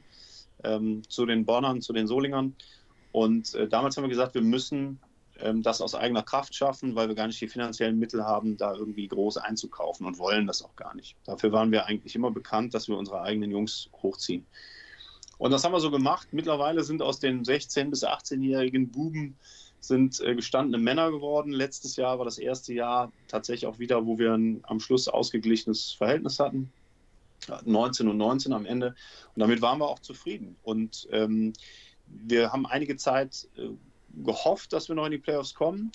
ähm, zu den Bonnern, zu den Solingern. Und äh, damals haben wir gesagt, wir müssen ähm, das aus eigener Kraft schaffen, weil wir gar nicht die finanziellen Mittel haben, da irgendwie groß einzukaufen und wollen das auch gar nicht. Dafür waren wir eigentlich immer bekannt, dass wir unsere eigenen Jungs hochziehen. Und das haben wir so gemacht. Mittlerweile sind aus den 16- bis 18-jährigen Buben sind äh, gestandene Männer geworden. Letztes Jahr war das erste Jahr tatsächlich auch wieder, wo wir ein am Schluss ausgeglichenes Verhältnis hatten. 19 und 19 am Ende. Und damit waren wir auch zufrieden. Und ähm, wir haben einige Zeit äh, gehofft, dass wir noch in die Playoffs kommen.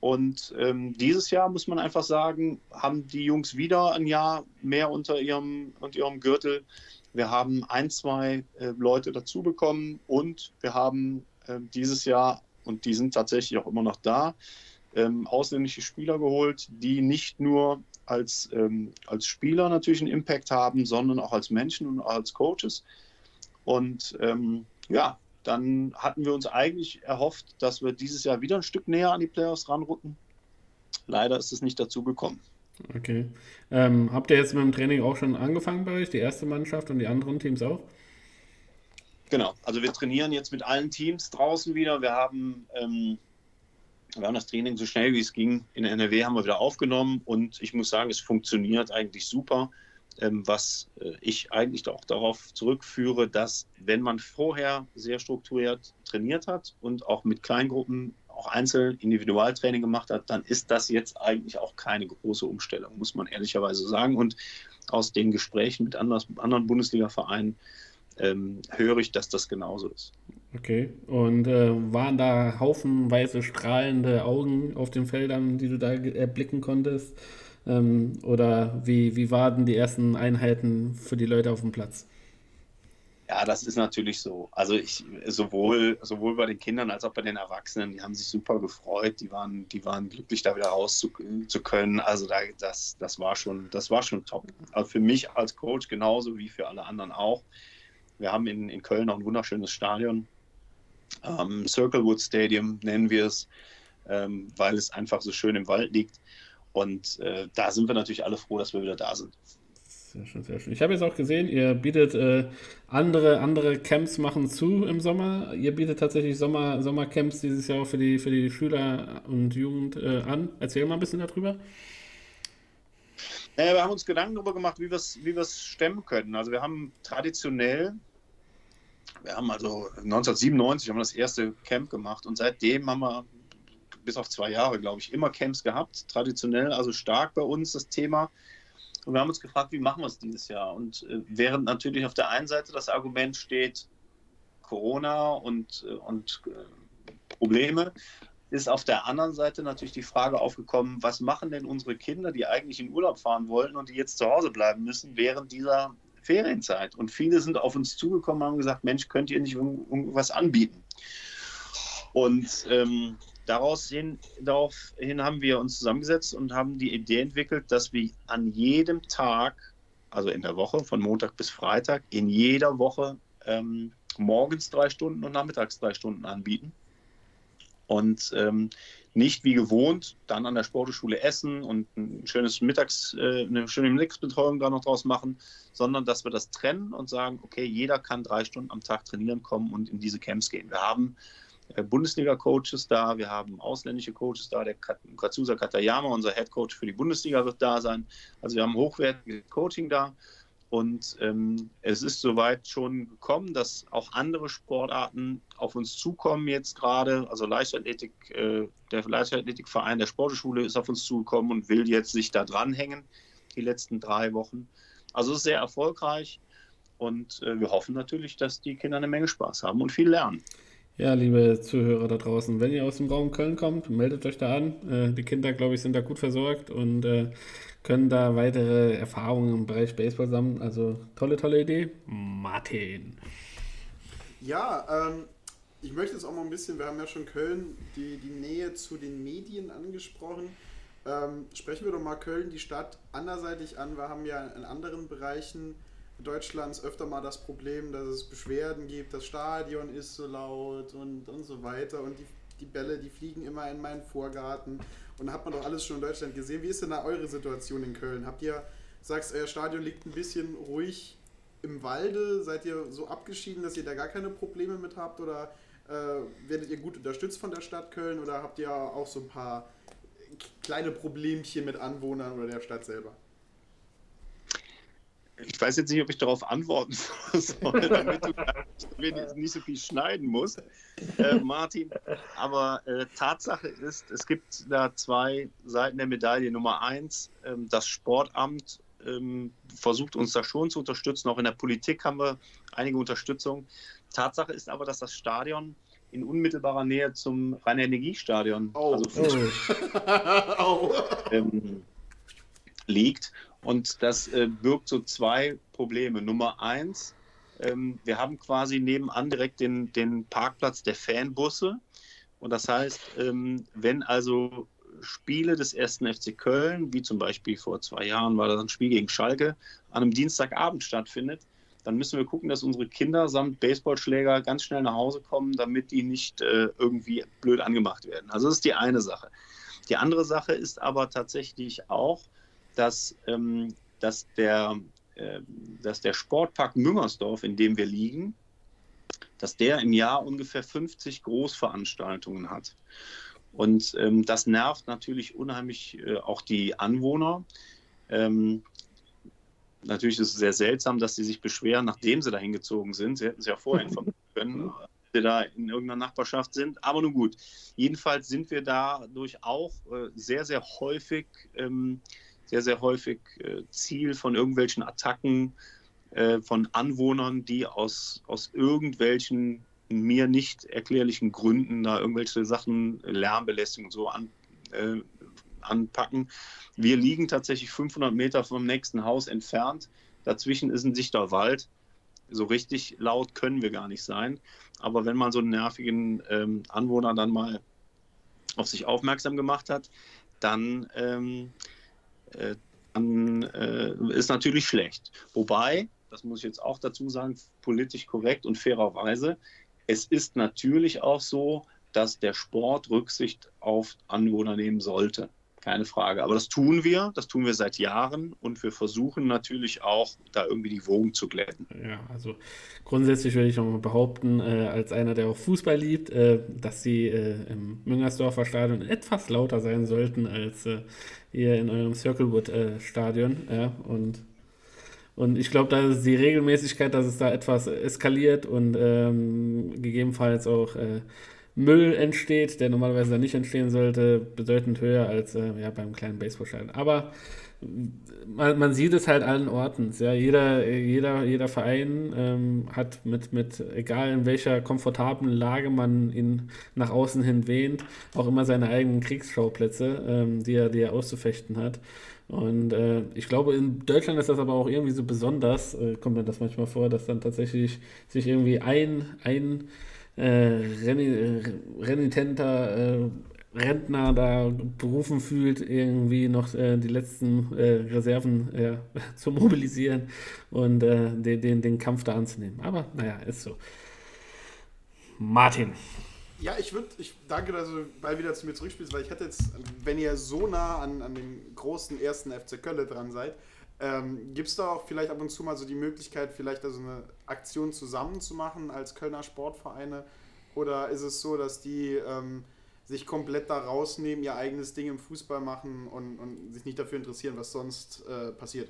Und ähm, dieses Jahr muss man einfach sagen, haben die Jungs wieder ein Jahr mehr unter ihrem, unter ihrem Gürtel. Wir haben ein, zwei äh, Leute dazu bekommen und wir haben äh, dieses Jahr, und die sind tatsächlich auch immer noch da, ähm, ausländische Spieler geholt, die nicht nur als, ähm, als Spieler natürlich einen Impact haben, sondern auch als Menschen und als Coaches. Und ähm, ja, dann hatten wir uns eigentlich erhofft, dass wir dieses Jahr wieder ein Stück näher an die Playoffs ranrücken. Leider ist es nicht dazu gekommen. Okay. Ähm, habt ihr jetzt mit dem Training auch schon angefangen bei euch, die erste Mannschaft und die anderen Teams auch? Genau, also wir trainieren jetzt mit allen Teams draußen wieder. Wir haben ähm, wir haben das Training so schnell wie es ging in NRW haben wir wieder aufgenommen und ich muss sagen, es funktioniert eigentlich super, was äh, ich eigentlich auch darauf zurückführe, dass wenn man vorher sehr strukturiert trainiert hat und auch mit Kleingruppen auch einzeln Individualtraining gemacht hat, dann ist das jetzt eigentlich auch keine große Umstellung, muss man ehrlicherweise sagen. Und aus den Gesprächen mit anderen Bundesliga-Vereinen ähm, höre ich, dass das genauso ist. Okay, und äh, waren da haufenweise strahlende Augen auf den Feldern, die du da erblicken konntest? Ähm, oder wie, wie waren die ersten Einheiten für die Leute auf dem Platz? Ja, das ist natürlich so. Also ich sowohl, sowohl bei den Kindern als auch bei den Erwachsenen, die haben sich super gefreut, die waren, die waren glücklich, da wieder raus zu, zu können. Also da, das, das war schon, das war schon top. Also für mich als Coach genauso wie für alle anderen auch. Wir haben in, in Köln auch ein wunderschönes Stadion. Ähm, Circlewood Stadium nennen wir es, ähm, weil es einfach so schön im Wald liegt. Und äh, da sind wir natürlich alle froh, dass wir wieder da sind. Sehr schön, sehr schön. Ich habe jetzt auch gesehen, ihr bietet äh, andere, andere Camps machen zu im Sommer. Ihr bietet tatsächlich Sommer, Sommercamps dieses Jahr auch für die, für die Schüler und Jugend äh, an. Erzähl mal ein bisschen darüber. Naja, wir haben uns Gedanken darüber gemacht, wie wir es wie stemmen können. Also wir haben traditionell, wir haben also 1997 haben wir das erste Camp gemacht und seitdem haben wir bis auf zwei Jahre, glaube ich, immer Camps gehabt. Traditionell, also stark bei uns das Thema. Und wir haben uns gefragt, wie machen wir es dieses Jahr? Und äh, während natürlich auf der einen Seite das Argument steht, Corona und, äh, und äh, Probleme, ist auf der anderen Seite natürlich die Frage aufgekommen, was machen denn unsere Kinder, die eigentlich in Urlaub fahren wollten und die jetzt zu Hause bleiben müssen während dieser Ferienzeit? Und viele sind auf uns zugekommen und haben gesagt, Mensch, könnt ihr nicht irgendwas anbieten? Und ähm, daraus hin, daraufhin haben wir uns zusammengesetzt und haben die Idee entwickelt, dass wir an jedem Tag, also in der Woche, von Montag bis Freitag, in jeder Woche ähm, morgens drei Stunden und nachmittags drei Stunden anbieten. Und ähm, nicht wie gewohnt dann an der Sportschule essen und ein schönes Mittags, äh, eine schöne Mittagsbetreuung da noch draus machen, sondern dass wir das trennen und sagen, okay, jeder kann drei Stunden am Tag trainieren kommen und in diese Camps gehen. Wir haben Bundesliga-Coaches da, wir haben ausländische Coaches da, der Katsusa Katayama, unser Head Coach für die Bundesliga, wird da sein. Also wir haben hochwertiges Coaching da. Und ähm, es ist soweit schon gekommen, dass auch andere Sportarten auf uns zukommen jetzt gerade. Also Leichtathletik, äh, der Leichtathletikverein der Sportschule ist auf uns zugekommen und will jetzt sich da dranhängen, die letzten drei Wochen. Also es ist sehr erfolgreich und äh, wir hoffen natürlich, dass die Kinder eine Menge Spaß haben und viel lernen. Ja, liebe Zuhörer da draußen, wenn ihr aus dem Raum Köln kommt, meldet euch da an. Äh, die Kinder, glaube ich, sind da gut versorgt und äh, können da weitere Erfahrungen im Bereich Baseball sammeln. Also tolle, tolle Idee. Martin. Ja, ähm, ich möchte jetzt auch mal ein bisschen, wir haben ja schon Köln, die, die Nähe zu den Medien angesprochen. Ähm, sprechen wir doch mal Köln, die Stadt, anderseitig an. Wir haben ja in anderen Bereichen Deutschlands öfter mal das Problem, dass es Beschwerden gibt, das Stadion ist so laut und, und so weiter und die, die Bälle, die fliegen immer in meinen Vorgarten und da hat man doch alles schon in Deutschland gesehen. Wie ist denn da eure Situation in Köln? Habt ihr, sagst, euer Stadion liegt ein bisschen ruhig im Walde? Seid ihr so abgeschieden, dass ihr da gar keine Probleme mit habt oder äh, werdet ihr gut unterstützt von der Stadt Köln oder habt ihr auch so ein paar kleine Problemchen mit Anwohnern oder der Stadt selber? Ich weiß jetzt nicht, ob ich darauf antworten soll, damit du damit nicht so viel schneiden musst, äh, Martin. Aber äh, Tatsache ist, es gibt da zwei Seiten der Medaille. Nummer eins, ähm, das Sportamt ähm, versucht uns da schon zu unterstützen. Auch in der Politik haben wir einige Unterstützung. Tatsache ist aber, dass das Stadion in unmittelbarer Nähe zum Rhein-Energiestadion oh. also, oh. ähm, liegt. Und das äh, birgt so zwei Probleme. Nummer eins, ähm, wir haben quasi nebenan direkt den, den Parkplatz der Fanbusse. Und das heißt, ähm, wenn also Spiele des ersten FC Köln, wie zum Beispiel vor zwei Jahren war das ein Spiel gegen Schalke, an einem Dienstagabend stattfindet, dann müssen wir gucken, dass unsere Kinder samt Baseballschläger ganz schnell nach Hause kommen, damit die nicht äh, irgendwie blöd angemacht werden. Also das ist die eine Sache. Die andere Sache ist aber tatsächlich auch, dass, ähm, dass, der, äh, dass der Sportpark Müngersdorf, in dem wir liegen, dass der im Jahr ungefähr 50 Großveranstaltungen hat. Und ähm, das nervt natürlich unheimlich äh, auch die Anwohner. Ähm, natürlich ist es sehr seltsam, dass sie sich beschweren, nachdem sie da hingezogen sind. Sie hätten es ja vorher informieren können, dass sie da in irgendeiner Nachbarschaft sind. Aber nun gut, jedenfalls sind wir dadurch auch äh, sehr, sehr häufig ähm, sehr, sehr häufig äh, Ziel von irgendwelchen Attacken äh, von Anwohnern, die aus, aus irgendwelchen mir nicht erklärlichen Gründen da irgendwelche Sachen, Lärmbelästigung und so an, äh, anpacken. Wir liegen tatsächlich 500 Meter vom nächsten Haus entfernt. Dazwischen ist ein dichter Wald. So richtig laut können wir gar nicht sein. Aber wenn man so einen nervigen ähm, Anwohner dann mal auf sich aufmerksam gemacht hat, dann, ähm, äh, dann äh, ist natürlich schlecht. Wobei, das muss ich jetzt auch dazu sagen, politisch korrekt und fairerweise, es ist natürlich auch so, dass der Sport Rücksicht auf Anwohner nehmen sollte. Keine Frage. Aber das tun wir, das tun wir seit Jahren und wir versuchen natürlich auch, da irgendwie die Wogen zu glätten. Ja, also grundsätzlich würde ich noch mal behaupten, äh, als einer, der auch Fußball liebt, äh, dass sie äh, im Müngersdorfer Stadion etwas lauter sein sollten als äh, hier in eurem Circlewood-Stadion. ja, und und ich glaube, da ist die Regelmäßigkeit, dass es da etwas eskaliert und ähm, gegebenenfalls auch äh, Müll entsteht, der normalerweise nicht entstehen sollte, bedeutend höher als äh, ja, beim kleinen Baseballstadion. Aber man, man, sieht es halt allen Orten. Ja, jeder, jeder, jeder Verein ähm, hat mit, mit, egal in welcher komfortablen Lage man ihn nach außen hin wähnt, auch immer seine eigenen Kriegsschauplätze, ähm, die, er, die er auszufechten hat. Und äh, ich glaube, in Deutschland ist das aber auch irgendwie so besonders, äh, kommt mir das manchmal vor, dass dann tatsächlich sich irgendwie ein, ein äh, renitenter äh, Rentner da berufen fühlt, irgendwie noch äh, die letzten äh, Reserven äh, zu mobilisieren und äh, den, den, den Kampf da anzunehmen. Aber naja, ist so. Martin. Ja, ich würde, ich danke, dass du mal wieder zu mir zurückspielst, weil ich hatte jetzt, wenn ihr so nah an, an den großen ersten FC Köln dran seid, ähm, Gibt es da auch vielleicht ab und zu mal so die Möglichkeit, vielleicht also eine Aktion zusammen zu machen als Kölner Sportvereine? Oder ist es so, dass die ähm, sich komplett da rausnehmen, ihr eigenes Ding im Fußball machen und, und sich nicht dafür interessieren, was sonst äh, passiert?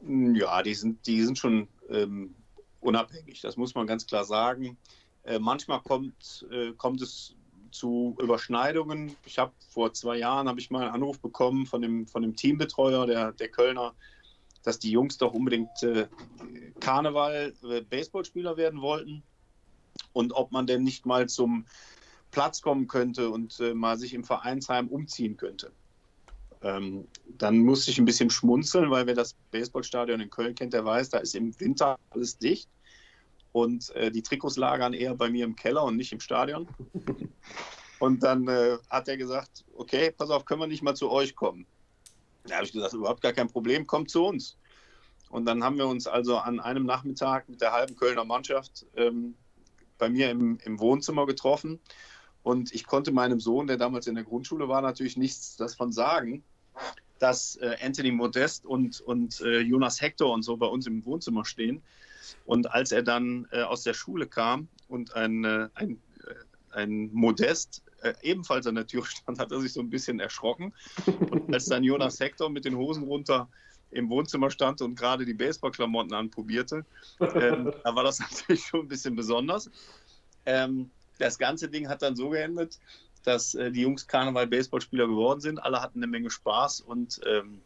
Ja, die sind, die sind schon ähm, unabhängig, das muss man ganz klar sagen. Äh, manchmal kommt, äh, kommt es zu Überschneidungen. Ich habe vor zwei Jahren habe ich mal einen Anruf bekommen von dem, von dem Teambetreuer der, der Kölner, dass die Jungs doch unbedingt äh, Karneval äh, Baseballspieler werden wollten und ob man denn nicht mal zum Platz kommen könnte und äh, mal sich im Vereinsheim umziehen könnte. Ähm, dann musste ich ein bisschen schmunzeln, weil wer das Baseballstadion in Köln kennt, der weiß, da ist im Winter alles dicht und äh, die Trikots lagern eher bei mir im Keller und nicht im Stadion. Und dann äh, hat er gesagt, okay, pass auf, können wir nicht mal zu euch kommen? Da habe ich gesagt, überhaupt gar kein Problem, kommt zu uns. Und dann haben wir uns also an einem Nachmittag mit der halben Kölner Mannschaft ähm, bei mir im, im, Wohnzimmer getroffen. Und ich konnte meinem Sohn, der damals in der Grundschule war, natürlich nichts davon sagen, dass äh, Anthony Modest und, und äh, Jonas Hector und so bei uns im Wohnzimmer stehen. Und als er dann äh, aus der Schule kam und ein, äh, ein, äh, ein Modest äh, ebenfalls an der Tür stand, hat er sich so ein bisschen erschrocken. Und als dann Jonas Hector mit den Hosen runter im Wohnzimmer stand und gerade die Baseballklamotten anprobierte, ähm, da war das natürlich schon ein bisschen besonders. Ähm, das ganze Ding hat dann so geendet, dass äh, die Jungs Karneval-Baseballspieler geworden sind. Alle hatten eine Menge Spaß und ähm,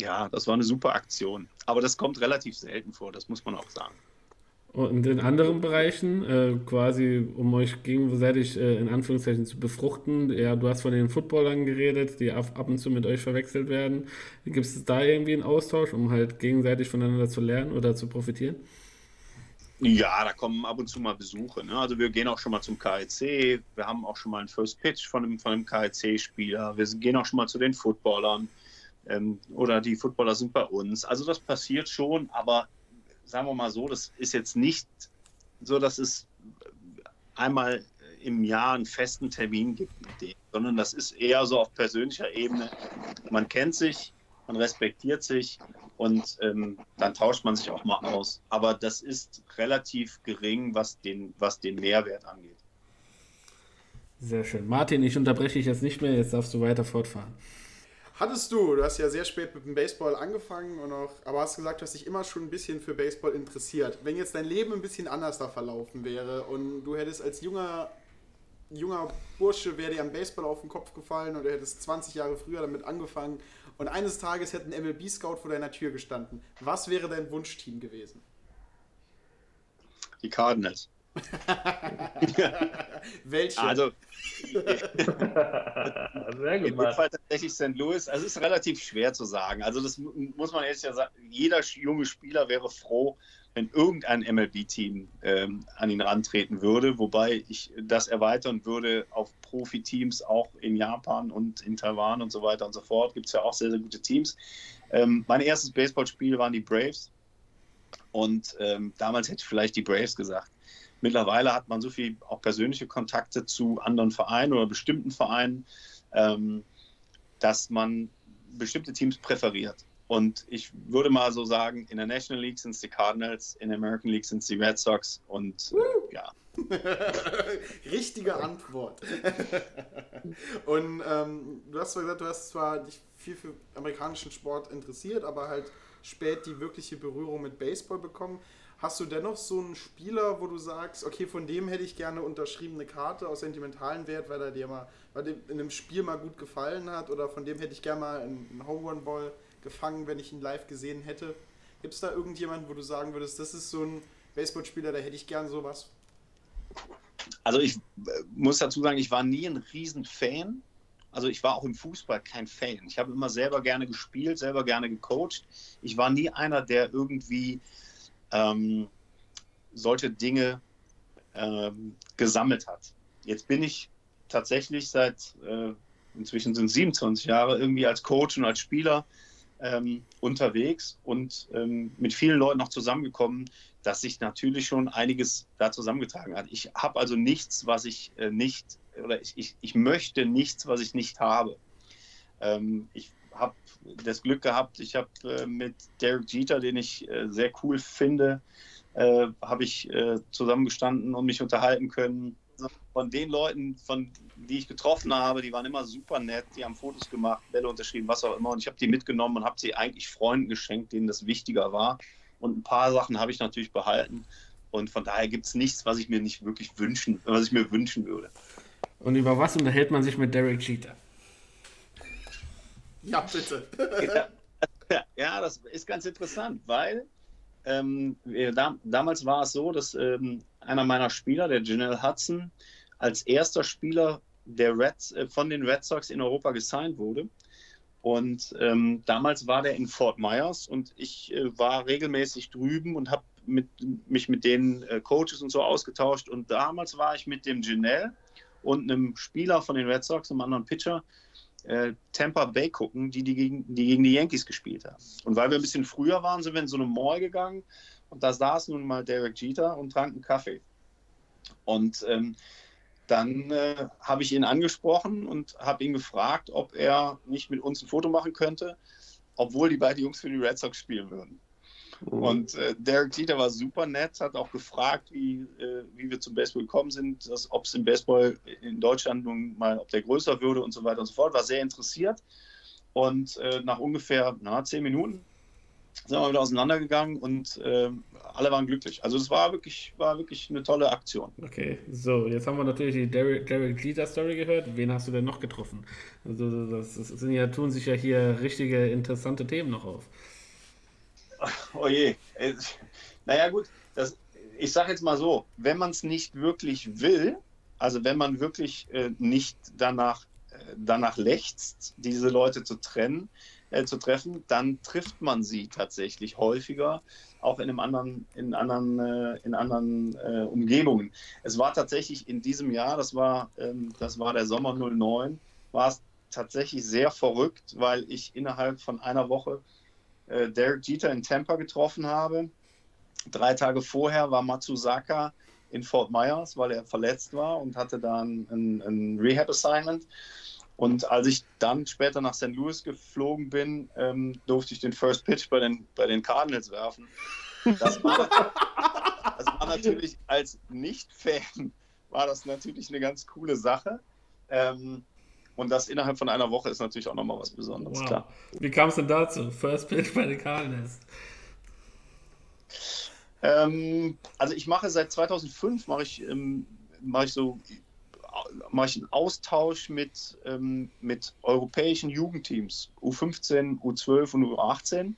ja, das war eine super Aktion. Aber das kommt relativ selten vor, das muss man auch sagen. Und in anderen Bereichen, äh, quasi um euch gegenseitig äh, in Anführungszeichen zu befruchten, ja, du hast von den Footballern geredet, die ab, ab und zu mit euch verwechselt werden. Gibt es da irgendwie einen Austausch, um halt gegenseitig voneinander zu lernen oder zu profitieren? Ja, da kommen ab und zu mal Besuche. Ne? Also wir gehen auch schon mal zum KIC, wir haben auch schon mal einen First Pitch von einem, von einem KIC-Spieler, wir gehen auch schon mal zu den Footballern ähm, oder die Footballer sind bei uns. Also das passiert schon, aber sagen wir mal so, das ist jetzt nicht so, dass es einmal im Jahr einen festen Termin gibt mit denen, sondern das ist eher so auf persönlicher Ebene. Man kennt sich, man respektiert sich und ähm, dann tauscht man sich auch mal aus. Aber das ist relativ gering, was den, was den Mehrwert angeht. Sehr schön. Martin, ich unterbreche dich jetzt nicht mehr, jetzt darfst du weiter fortfahren. Hattest du, du hast ja sehr spät mit dem Baseball angefangen und auch, aber hast gesagt, du hast dich immer schon ein bisschen für Baseball interessiert. Wenn jetzt dein Leben ein bisschen anders da verlaufen wäre und du hättest als junger junger Bursche wäre dir am Baseball auf den Kopf gefallen und du hättest 20 Jahre früher damit angefangen und eines Tages hätte ein MLB-Scout vor deiner Tür gestanden. Was wäre dein Wunschteam gewesen? Die Cardinals. Welche? Also, Sehr in dem gut. Fall tatsächlich St. Louis. Also, es ist relativ schwer zu sagen. Also, das mu- muss man jetzt ja sagen. Jeder junge Spieler wäre froh, wenn irgendein MLB-Team ähm, an ihn rantreten würde. Wobei ich das erweitern würde auf Profiteams auch in Japan und in Taiwan und so weiter und so fort. Gibt es ja auch sehr, sehr gute Teams. Ähm, mein erstes Baseballspiel waren die Braves. Und ähm, damals hätte ich vielleicht die Braves gesagt. Mittlerweile hat man so viel auch persönliche Kontakte zu anderen Vereinen oder bestimmten Vereinen, ähm, dass man bestimmte Teams präferiert. Und ich würde mal so sagen, in der National League sind es die Cardinals, in der American League sind es die Red Sox und äh, ja. Richtige Antwort. Und ähm, du hast zwar gesagt, du hast zwar dich viel für amerikanischen Sport interessiert, aber halt spät die wirkliche Berührung mit Baseball bekommen. Hast du dennoch so einen Spieler, wo du sagst, okay, von dem hätte ich gerne unterschriebene Karte aus sentimentalen Wert, weil er dir mal, weil dem in einem Spiel mal gut gefallen hat oder von dem hätte ich gerne mal einen Home Run Ball gefangen, wenn ich ihn live gesehen hätte? Gibt es da irgendjemanden, wo du sagen würdest, das ist so ein Baseballspieler, da hätte ich gern sowas? Also ich äh, muss dazu sagen, ich war nie ein Riesenfan. Also ich war auch im Fußball kein Fan. Ich habe immer selber gerne gespielt, selber gerne gecoacht. Ich war nie einer, der irgendwie ähm, solche Dinge ähm, gesammelt hat. Jetzt bin ich tatsächlich seit äh, inzwischen sind es 27 Jahre irgendwie als Coach und als Spieler ähm, unterwegs und ähm, mit vielen Leuten noch zusammengekommen, dass sich natürlich schon einiges da zusammengetragen hat. Ich habe also nichts, was ich äh, nicht, oder ich, ich, ich möchte nichts, was ich nicht habe. Ähm, ich habe das Glück gehabt, ich habe äh, mit Derek Jeter, den ich äh, sehr cool finde, äh, habe ich äh, zusammengestanden und mich unterhalten können. Von den Leuten, von die ich getroffen habe, die waren immer super nett, die haben Fotos gemacht, Bälle unterschrieben, was auch immer. Und ich habe die mitgenommen und habe sie eigentlich Freunden geschenkt, denen das wichtiger war. Und ein paar Sachen habe ich natürlich behalten. Und von daher gibt es nichts, was ich mir nicht wirklich wünschen, was ich mir wünschen würde. Und über was unterhält man sich mit Derek Jeter? Ja, bitte. Ja, das ist ganz interessant, weil ähm, da, damals war es so, dass ähm, einer meiner Spieler, der Janelle Hudson, als erster Spieler der Reds, äh, von den Red Sox in Europa gesigned wurde. Und ähm, damals war der in Fort Myers und ich äh, war regelmäßig drüben und habe mit, mich mit den äh, Coaches und so ausgetauscht. Und damals war ich mit dem Janelle und einem Spieler von den Red Sox, einem anderen Pitcher, äh, Tampa Bay gucken, die, die, gegen, die gegen die Yankees gespielt haben. Und weil wir ein bisschen früher waren, sind wir in so eine Mall gegangen und da saß nun mal Derek Jeter und trank einen Kaffee. Und ähm, dann äh, habe ich ihn angesprochen und habe ihn gefragt, ob er nicht mit uns ein Foto machen könnte, obwohl die beiden Jungs für die Red Sox spielen würden. Und äh, Derek Jeter war super nett, hat auch gefragt, wie, äh, wie wir zum Baseball gekommen sind, ob es im Baseball in Deutschland nun mal, ob der größer würde und so weiter und so fort. War sehr interessiert. Und äh, nach ungefähr na, zehn Minuten sind wir wieder auseinandergegangen und äh, alle waren glücklich. Also es war wirklich, war wirklich eine tolle Aktion. Okay, so, jetzt haben wir natürlich die Derek, Derek Jeter Story gehört. Wen hast du denn noch getroffen? Also das, das sind ja, tun sich ja hier richtige interessante Themen noch auf. Oh je. Naja gut, das, ich sage jetzt mal so, wenn man es nicht wirklich will, also wenn man wirklich äh, nicht danach, äh, danach lechzt, diese Leute zu trennen, äh, zu treffen, dann trifft man sie tatsächlich häufiger, auch in einem anderen, in anderen, äh, in anderen äh, Umgebungen. Es war tatsächlich in diesem Jahr, das war, ähm, das war der Sommer 09, war es tatsächlich sehr verrückt, weil ich innerhalb von einer Woche äh, Derek Jeter in Tampa getroffen habe. Drei Tage vorher war Matsusaka in Fort Myers, weil er verletzt war und hatte da ein, ein, ein Rehab-Assignment. Und als ich dann später nach St. Louis geflogen bin, ähm, durfte ich den First Pitch bei den, bei den Cardinals werfen. Das war, das war natürlich als Nicht-Fan war das natürlich eine ganz coole Sache. Ähm, und das innerhalb von einer Woche ist natürlich auch nochmal was Besonderes, Wow. klar. Wie kam es denn dazu? First Pitch bei den Cardinals. Ähm, also ich mache seit 2005 mache ich, ähm, mache ich so mache ich einen Austausch mit, ähm, mit europäischen Jugendteams, U15, U12 und U18.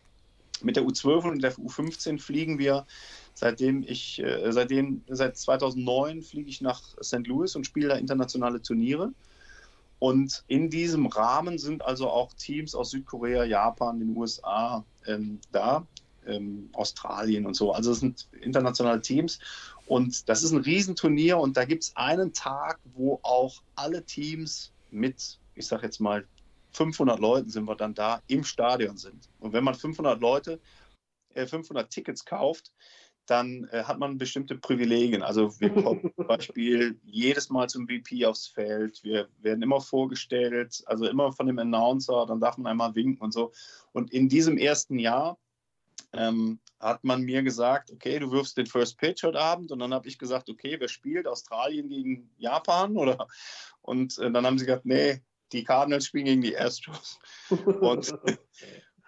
Mit der U12 und der U15 fliegen wir, seitdem ich, äh, seitdem, seit 2009 fliege ich nach St. Louis und spiele da internationale Turniere. Und in diesem Rahmen sind also auch Teams aus Südkorea, Japan, den USA ähm, da, ähm, Australien und so. Also es sind internationale Teams. Und das ist ein Riesenturnier und da gibt es einen Tag, wo auch alle Teams mit, ich sage jetzt mal, 500 Leuten sind wir dann da im Stadion sind. Und wenn man 500 Leute, äh, 500 Tickets kauft, dann äh, hat man bestimmte Privilegien. Also wir kommen zum Beispiel jedes Mal zum VP aufs Feld, wir werden immer vorgestellt, also immer von dem Announcer, dann darf man einmal winken und so. Und in diesem ersten Jahr ähm, hat man mir gesagt, okay, du wirfst den First Pitch heute Abend und dann habe ich gesagt, okay, wer spielt? Australien gegen Japan oder? Und äh, dann haben sie gesagt, nee, die Cardinals spielen gegen die Astros. und,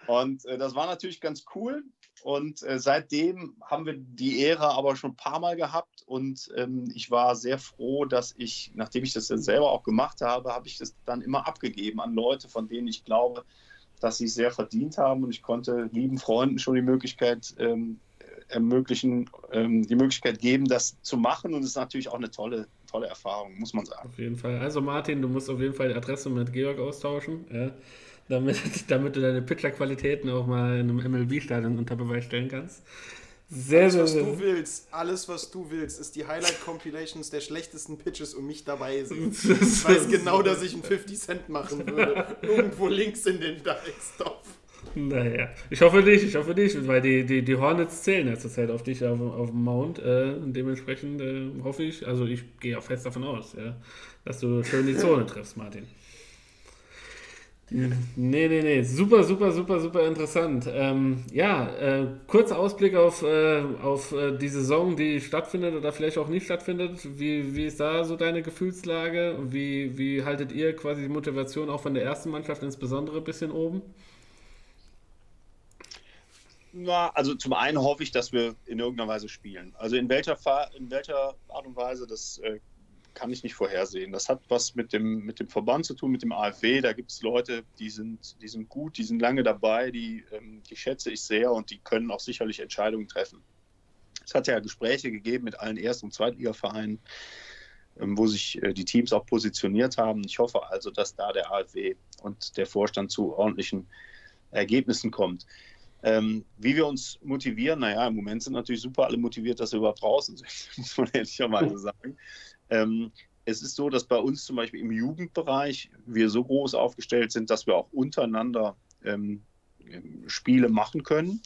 und äh, das war natürlich ganz cool. Und äh, seitdem haben wir die Ehre aber schon ein paar Mal gehabt. Und ähm, ich war sehr froh, dass ich, nachdem ich das selber auch gemacht habe, habe ich das dann immer abgegeben an Leute, von denen ich glaube, dass sie es sehr verdient haben. Und ich konnte lieben Freunden schon die Möglichkeit ähm, ermöglichen, ähm, die Möglichkeit geben, das zu machen. Und es ist natürlich auch eine tolle, tolle Erfahrung, muss man sagen. Auf jeden Fall. Also Martin, du musst auf jeden Fall die Adresse mit Georg austauschen. Ja damit, damit du deine Pitcher-Qualitäten auch mal in einem MLB-Stadion unter Beweis stellen kannst. Sehr, alles, sehr, was sehr. du willst, alles, was du willst, ist die Highlight-Compilations der schlechtesten Pitches und mich dabei sind. Ich weiß genau, dass ich einen 50 Cent machen würde. Irgendwo links in den Desktop. Naja, ich hoffe nicht, ich hoffe nicht, weil die, die, die Hornets zählen ja zurzeit auf dich auf, auf dem Mount. Äh, dementsprechend äh, hoffe ich, also ich gehe auch fest davon aus, ja, dass du schön die Zone triffst, Martin. Nee, nee, nee. Super, super, super, super interessant. Ähm, ja, äh, kurzer Ausblick auf, äh, auf äh, die Saison, die stattfindet oder vielleicht auch nicht stattfindet. Wie, wie ist da so deine Gefühlslage? Wie, wie haltet ihr quasi die Motivation auch von der ersten Mannschaft insbesondere ein bisschen oben? Na, also zum einen hoffe ich, dass wir in irgendeiner Weise spielen. Also in welcher, in welcher Art und Weise, das äh, kann ich nicht vorhersehen. Das hat was mit dem, mit dem Verband zu tun, mit dem AfW. Da gibt es Leute, die sind, die sind gut, die sind lange dabei, die, ähm, die schätze ich sehr und die können auch sicherlich Entscheidungen treffen. Es hat ja Gespräche gegeben mit allen Erst- und Zweitligavereinen, ähm, wo sich äh, die Teams auch positioniert haben. Ich hoffe also, dass da der AfW und der Vorstand zu ordentlichen Ergebnissen kommt. Ähm, wie wir uns motivieren, naja, im Moment sind natürlich super alle motiviert, dass wir überhaupt draußen sind, muss man ehrlicherweise sagen. Ähm, es ist so, dass bei uns zum Beispiel im Jugendbereich wir so groß aufgestellt sind, dass wir auch untereinander ähm, Spiele machen können.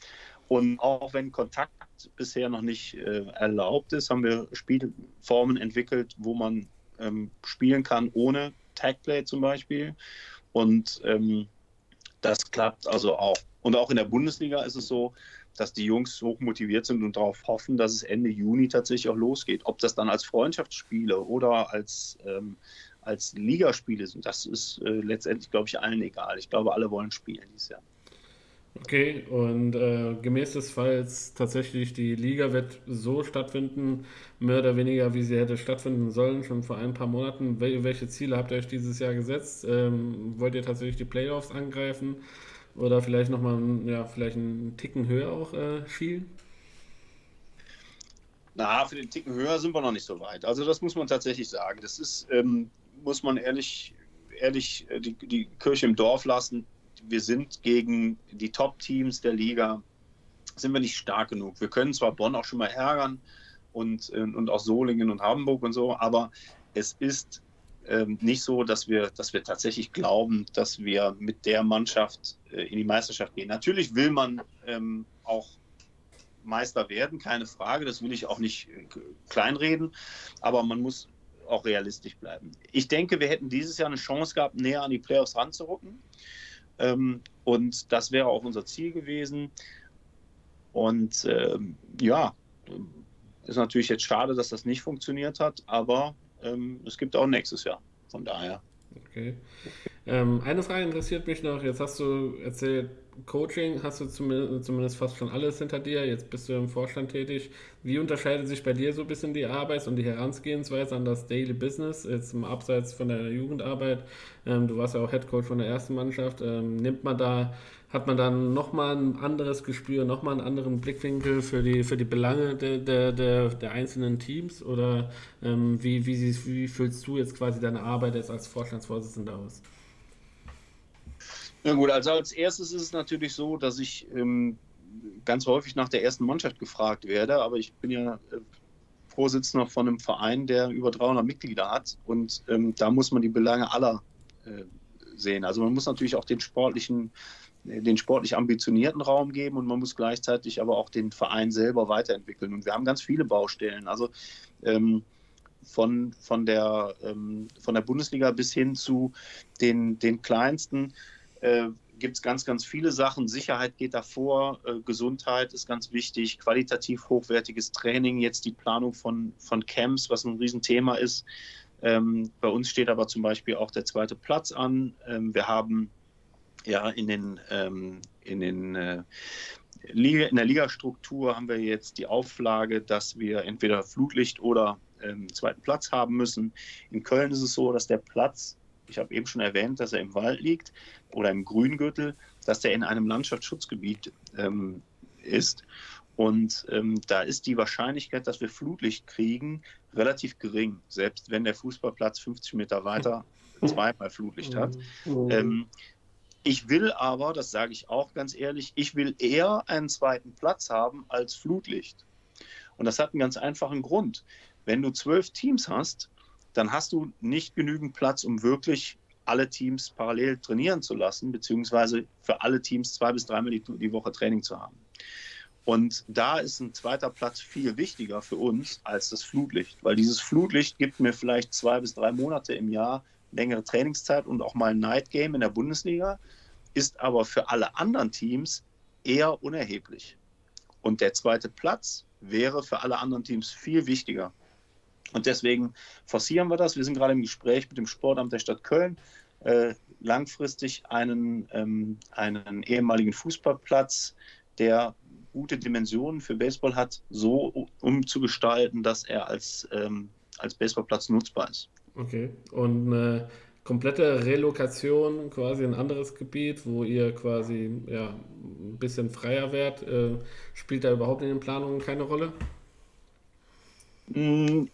Und auch wenn Kontakt bisher noch nicht äh, erlaubt ist, haben wir Spielformen entwickelt, wo man ähm, spielen kann ohne Tagplay zum Beispiel. Und ähm, das klappt also auch. Und auch in der Bundesliga ist es so, dass die Jungs hoch motiviert sind und darauf hoffen, dass es Ende Juni tatsächlich auch losgeht. Ob das dann als Freundschaftsspiele oder als, ähm, als Ligaspiele sind, das ist äh, letztendlich, glaube ich, allen egal. Ich glaube, alle wollen spielen dieses Jahr. Okay, und äh, gemäß des Falls tatsächlich die Liga wird so stattfinden, mehr oder weniger, wie sie hätte stattfinden sollen, schon vor ein paar Monaten. Wel welche Ziele habt ihr euch dieses Jahr gesetzt? Ähm, wollt ihr tatsächlich die Playoffs angreifen? Oder vielleicht nochmal ja, vielleicht einen Ticken höher auch äh, schielen? Na, für den Ticken höher sind wir noch nicht so weit. Also das muss man tatsächlich sagen. Das ist, ähm, muss man ehrlich, ehrlich äh, die, die Kirche im Dorf lassen. Wir sind gegen die Top-Teams der Liga, sind wir nicht stark genug. Wir können zwar Bonn auch schon mal ärgern und, äh, und auch Solingen und Hamburg und so, aber es ist ähm, nicht so, dass wir, dass wir tatsächlich glauben, dass wir mit der Mannschaft äh, in die Meisterschaft gehen. Natürlich will man ähm, auch Meister werden, keine Frage, das will ich auch nicht äh, kleinreden, aber man muss auch realistisch bleiben. Ich denke, wir hätten dieses Jahr eine Chance gehabt, näher an die Playoffs ranzurücken. Ähm, und das wäre auch unser Ziel gewesen. Und ähm, ja, ist natürlich jetzt schade, dass das nicht funktioniert hat, aber ähm, es gibt auch nächstes Jahr. Von daher. Okay. Ähm, eine Frage interessiert mich noch. Jetzt hast du erzählt, Coaching hast du zumindest, zumindest fast schon alles hinter dir. Jetzt bist du im Vorstand tätig. Wie unterscheidet sich bei dir so ein bisschen die Arbeits- und die Herangehensweise an das Daily Business, jetzt im Abseits von der Jugendarbeit? Ähm, du warst ja auch Head Coach von der ersten Mannschaft. Ähm, nimmt man da, hat man dann nochmal ein anderes Gespür, nochmal einen anderen Blickwinkel für die, für die Belange der, der, der, der einzelnen Teams? Oder ähm, wie, wie, wie fühlst du jetzt quasi deine Arbeit jetzt als Vorstandsvorsitzender aus? Na gut, also als erstes ist es natürlich so, dass ich ähm, ganz häufig nach der ersten Mannschaft gefragt werde, aber ich bin ja äh, Vorsitzender von einem Verein, der über 300 Mitglieder hat und ähm, da muss man die Belange aller äh, sehen. Also man muss natürlich auch den sportlichen, den sportlich ambitionierten Raum geben und man muss gleichzeitig aber auch den Verein selber weiterentwickeln. Und wir haben ganz viele Baustellen. Also ähm, von, von, der, ähm, von der Bundesliga bis hin zu den, den kleinsten äh, gibt es ganz, ganz viele Sachen. Sicherheit geht davor, äh, Gesundheit ist ganz wichtig, qualitativ hochwertiges Training, jetzt die Planung von, von Camps, was ein Riesenthema ist. Ähm, bei uns steht aber zum Beispiel auch der zweite Platz an. Ähm, wir haben ja in den, ähm, in den äh, Liga, in der Ligastruktur haben wir jetzt die Auflage, dass wir entweder Flutlicht oder ähm, zweiten Platz haben müssen. In Köln ist es so, dass der Platz ich habe eben schon erwähnt, dass er im Wald liegt oder im Grüngürtel, dass der in einem Landschaftsschutzgebiet ähm, ist. Und ähm, da ist die Wahrscheinlichkeit, dass wir Flutlicht kriegen, relativ gering, selbst wenn der Fußballplatz 50 Meter weiter zweimal Flutlicht hat. Ähm, ich will aber, das sage ich auch ganz ehrlich, ich will eher einen zweiten Platz haben als Flutlicht. Und das hat einen ganz einfachen Grund. Wenn du zwölf Teams hast, dann hast du nicht genügend Platz, um wirklich alle Teams parallel trainieren zu lassen, beziehungsweise für alle Teams zwei bis dreimal die, die Woche Training zu haben. Und da ist ein zweiter Platz viel wichtiger für uns als das Flutlicht, weil dieses Flutlicht gibt mir vielleicht zwei bis drei Monate im Jahr längere Trainingszeit und auch mal ein Night Game in der Bundesliga, ist aber für alle anderen Teams eher unerheblich. Und der zweite Platz wäre für alle anderen Teams viel wichtiger. Und deswegen forcieren wir das. Wir sind gerade im Gespräch mit dem Sportamt der Stadt Köln, äh, langfristig einen, ähm, einen ehemaligen Fußballplatz, der gute Dimensionen für Baseball hat, so umzugestalten, dass er als, ähm, als Baseballplatz nutzbar ist. Okay. Und eine komplette Relokation quasi in ein anderes Gebiet, wo ihr quasi ja, ein bisschen freier werdet, äh, spielt da überhaupt in den Planungen keine Rolle? Mm,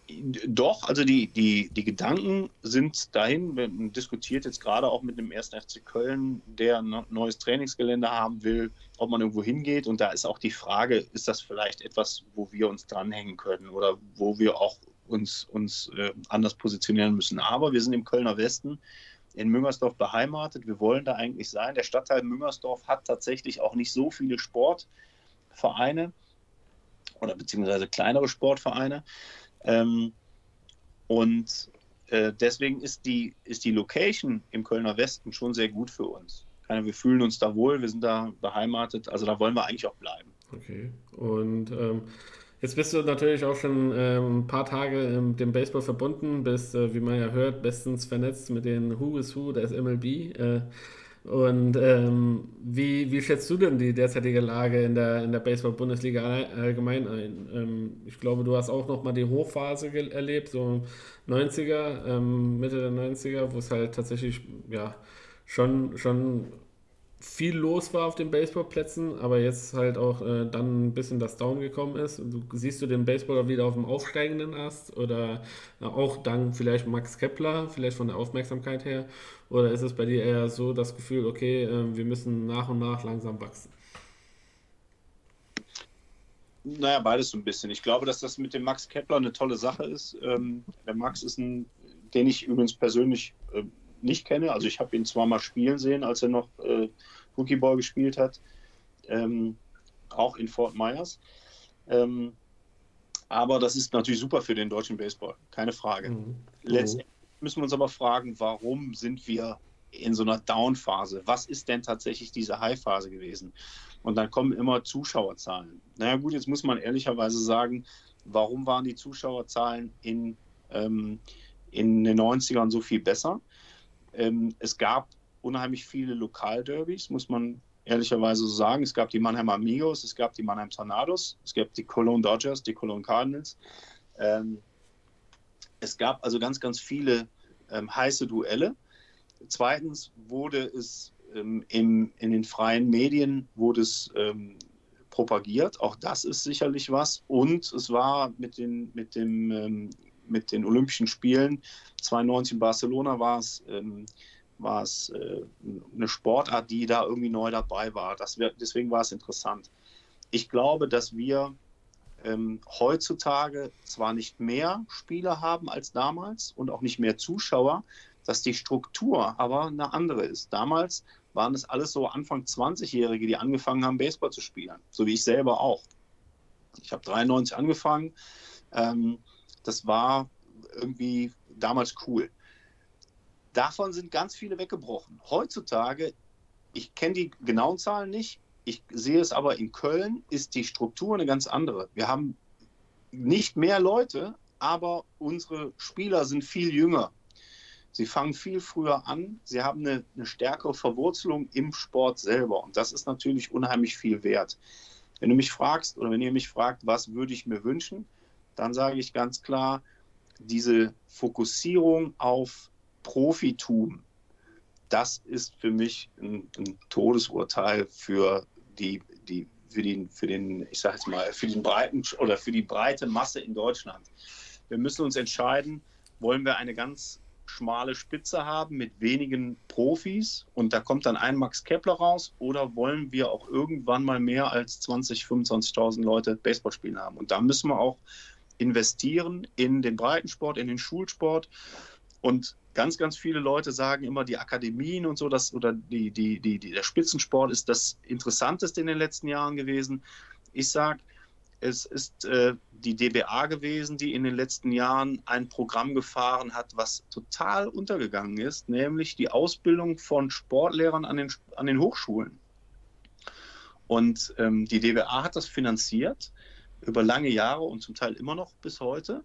doch, also die, die, die Gedanken sind dahin. Man diskutiert jetzt gerade auch mit dem 1. FC Köln, der ein neues Trainingsgelände haben will, ob man irgendwo hingeht. Und da ist auch die Frage, ist das vielleicht etwas, wo wir uns dranhängen können oder wo wir auch uns, uns äh, anders positionieren müssen. Aber wir sind im Kölner Westen in Müngersdorf beheimatet. Wir wollen da eigentlich sein. Der Stadtteil Müngersdorf hat tatsächlich auch nicht so viele Sportvereine oder beziehungsweise kleinere Sportvereine. Ähm, und äh, deswegen ist die, ist die Location im Kölner Westen schon sehr gut für uns. Wir fühlen uns da wohl, wir sind da beheimatet, also da wollen wir eigentlich auch bleiben. Okay. Und ähm, jetzt bist du natürlich auch schon ähm, ein paar Tage mit dem Baseball verbunden, bist, äh, wie man ja hört, bestens vernetzt mit den Who is Who des MLB. Äh, und ähm, wie, wie schätzt du denn die derzeitige Lage in der, in der Baseball-Bundesliga allgemein ein? Ähm, ich glaube, du hast auch noch mal die Hochphase erlebt, so 90er, ähm, Mitte der 90er, wo es halt tatsächlich ja, schon, schon viel los war auf den Baseballplätzen, aber jetzt halt auch äh, dann ein bisschen das Down gekommen ist. Du, siehst du den Baseballer wieder auf dem aufsteigenden Ast oder äh, auch dank vielleicht Max Kepler, vielleicht von der Aufmerksamkeit her? Oder ist es bei dir eher so das Gefühl, okay, äh, wir müssen nach und nach langsam wachsen? Naja, beides so ein bisschen. Ich glaube, dass das mit dem Max Kepler eine tolle Sache ist. Ähm, der Max ist ein, den ich übrigens persönlich äh, nicht kenne. Also ich habe ihn zwar mal spielen sehen, als er noch äh, Rookie-Ball gespielt hat, ähm, auch in Fort Myers. Ähm, aber das ist natürlich super für den deutschen Baseball, keine Frage. Mhm. Letztendlich müssen wir uns aber fragen, warum sind wir in so einer Down-Phase? Was ist denn tatsächlich diese High-Phase gewesen? Und dann kommen immer Zuschauerzahlen. Naja gut, jetzt muss man ehrlicherweise sagen, warum waren die Zuschauerzahlen in, ähm, in den 90ern so viel besser? Ähm, es gab unheimlich viele Lokalderbys, muss man ehrlicherweise so sagen. Es gab die Mannheim Amigos, es gab die Mannheim Tornados, es gab die Cologne Dodgers, die Cologne Cardinals. Ähm, es gab also ganz, ganz viele ähm, heiße Duelle. Zweitens wurde es ähm, im, in den freien Medien wurde es ähm, propagiert. Auch das ist sicherlich was. Und es war mit den, mit dem, ähm, mit den Olympischen Spielen 92 in Barcelona war es, ähm, äh, eine Sportart, die da irgendwie neu dabei war. Das wär, deswegen war es interessant. Ich glaube, dass wir ähm, heutzutage zwar nicht mehr Spieler haben als damals und auch nicht mehr Zuschauer, dass die Struktur aber eine andere ist. Damals waren es alles so Anfang 20-Jährige, die angefangen haben, Baseball zu spielen, so wie ich selber auch. Ich habe 93 angefangen. Ähm, das war irgendwie damals cool. Davon sind ganz viele weggebrochen. Heutzutage, ich kenne die genauen Zahlen nicht, ich sehe es aber in Köln, ist die Struktur eine ganz andere. Wir haben nicht mehr Leute, aber unsere Spieler sind viel jünger. Sie fangen viel früher an, sie haben eine, eine stärkere Verwurzelung im Sport selber und das ist natürlich unheimlich viel wert. Wenn du mich fragst oder wenn ihr mich fragt, was würde ich mir wünschen, dann sage ich ganz klar, diese Fokussierung auf Profitum, das ist für mich ein, ein Todesurteil für die, die, für den, für den, ich sage jetzt mal, für den breiten oder für die breite Masse in Deutschland. Wir müssen uns entscheiden, wollen wir eine ganz schmale Spitze haben mit wenigen Profis und da kommt dann ein Max Kepler raus oder wollen wir auch irgendwann mal mehr als 20, 25.000 Leute Baseball spielen haben? Und da müssen wir auch investieren in den Breitensport, in den Schulsport und ganz, ganz viele Leute sagen immer, die Akademien und so, das, oder die, die, die, der Spitzensport ist das Interessanteste in den letzten Jahren gewesen. Ich sage, es ist äh, die DBA gewesen, die in den letzten Jahren ein Programm gefahren hat, was total untergegangen ist, nämlich die Ausbildung von Sportlehrern an den, an den Hochschulen. Und ähm, die DBA hat das finanziert über lange Jahre und zum Teil immer noch bis heute.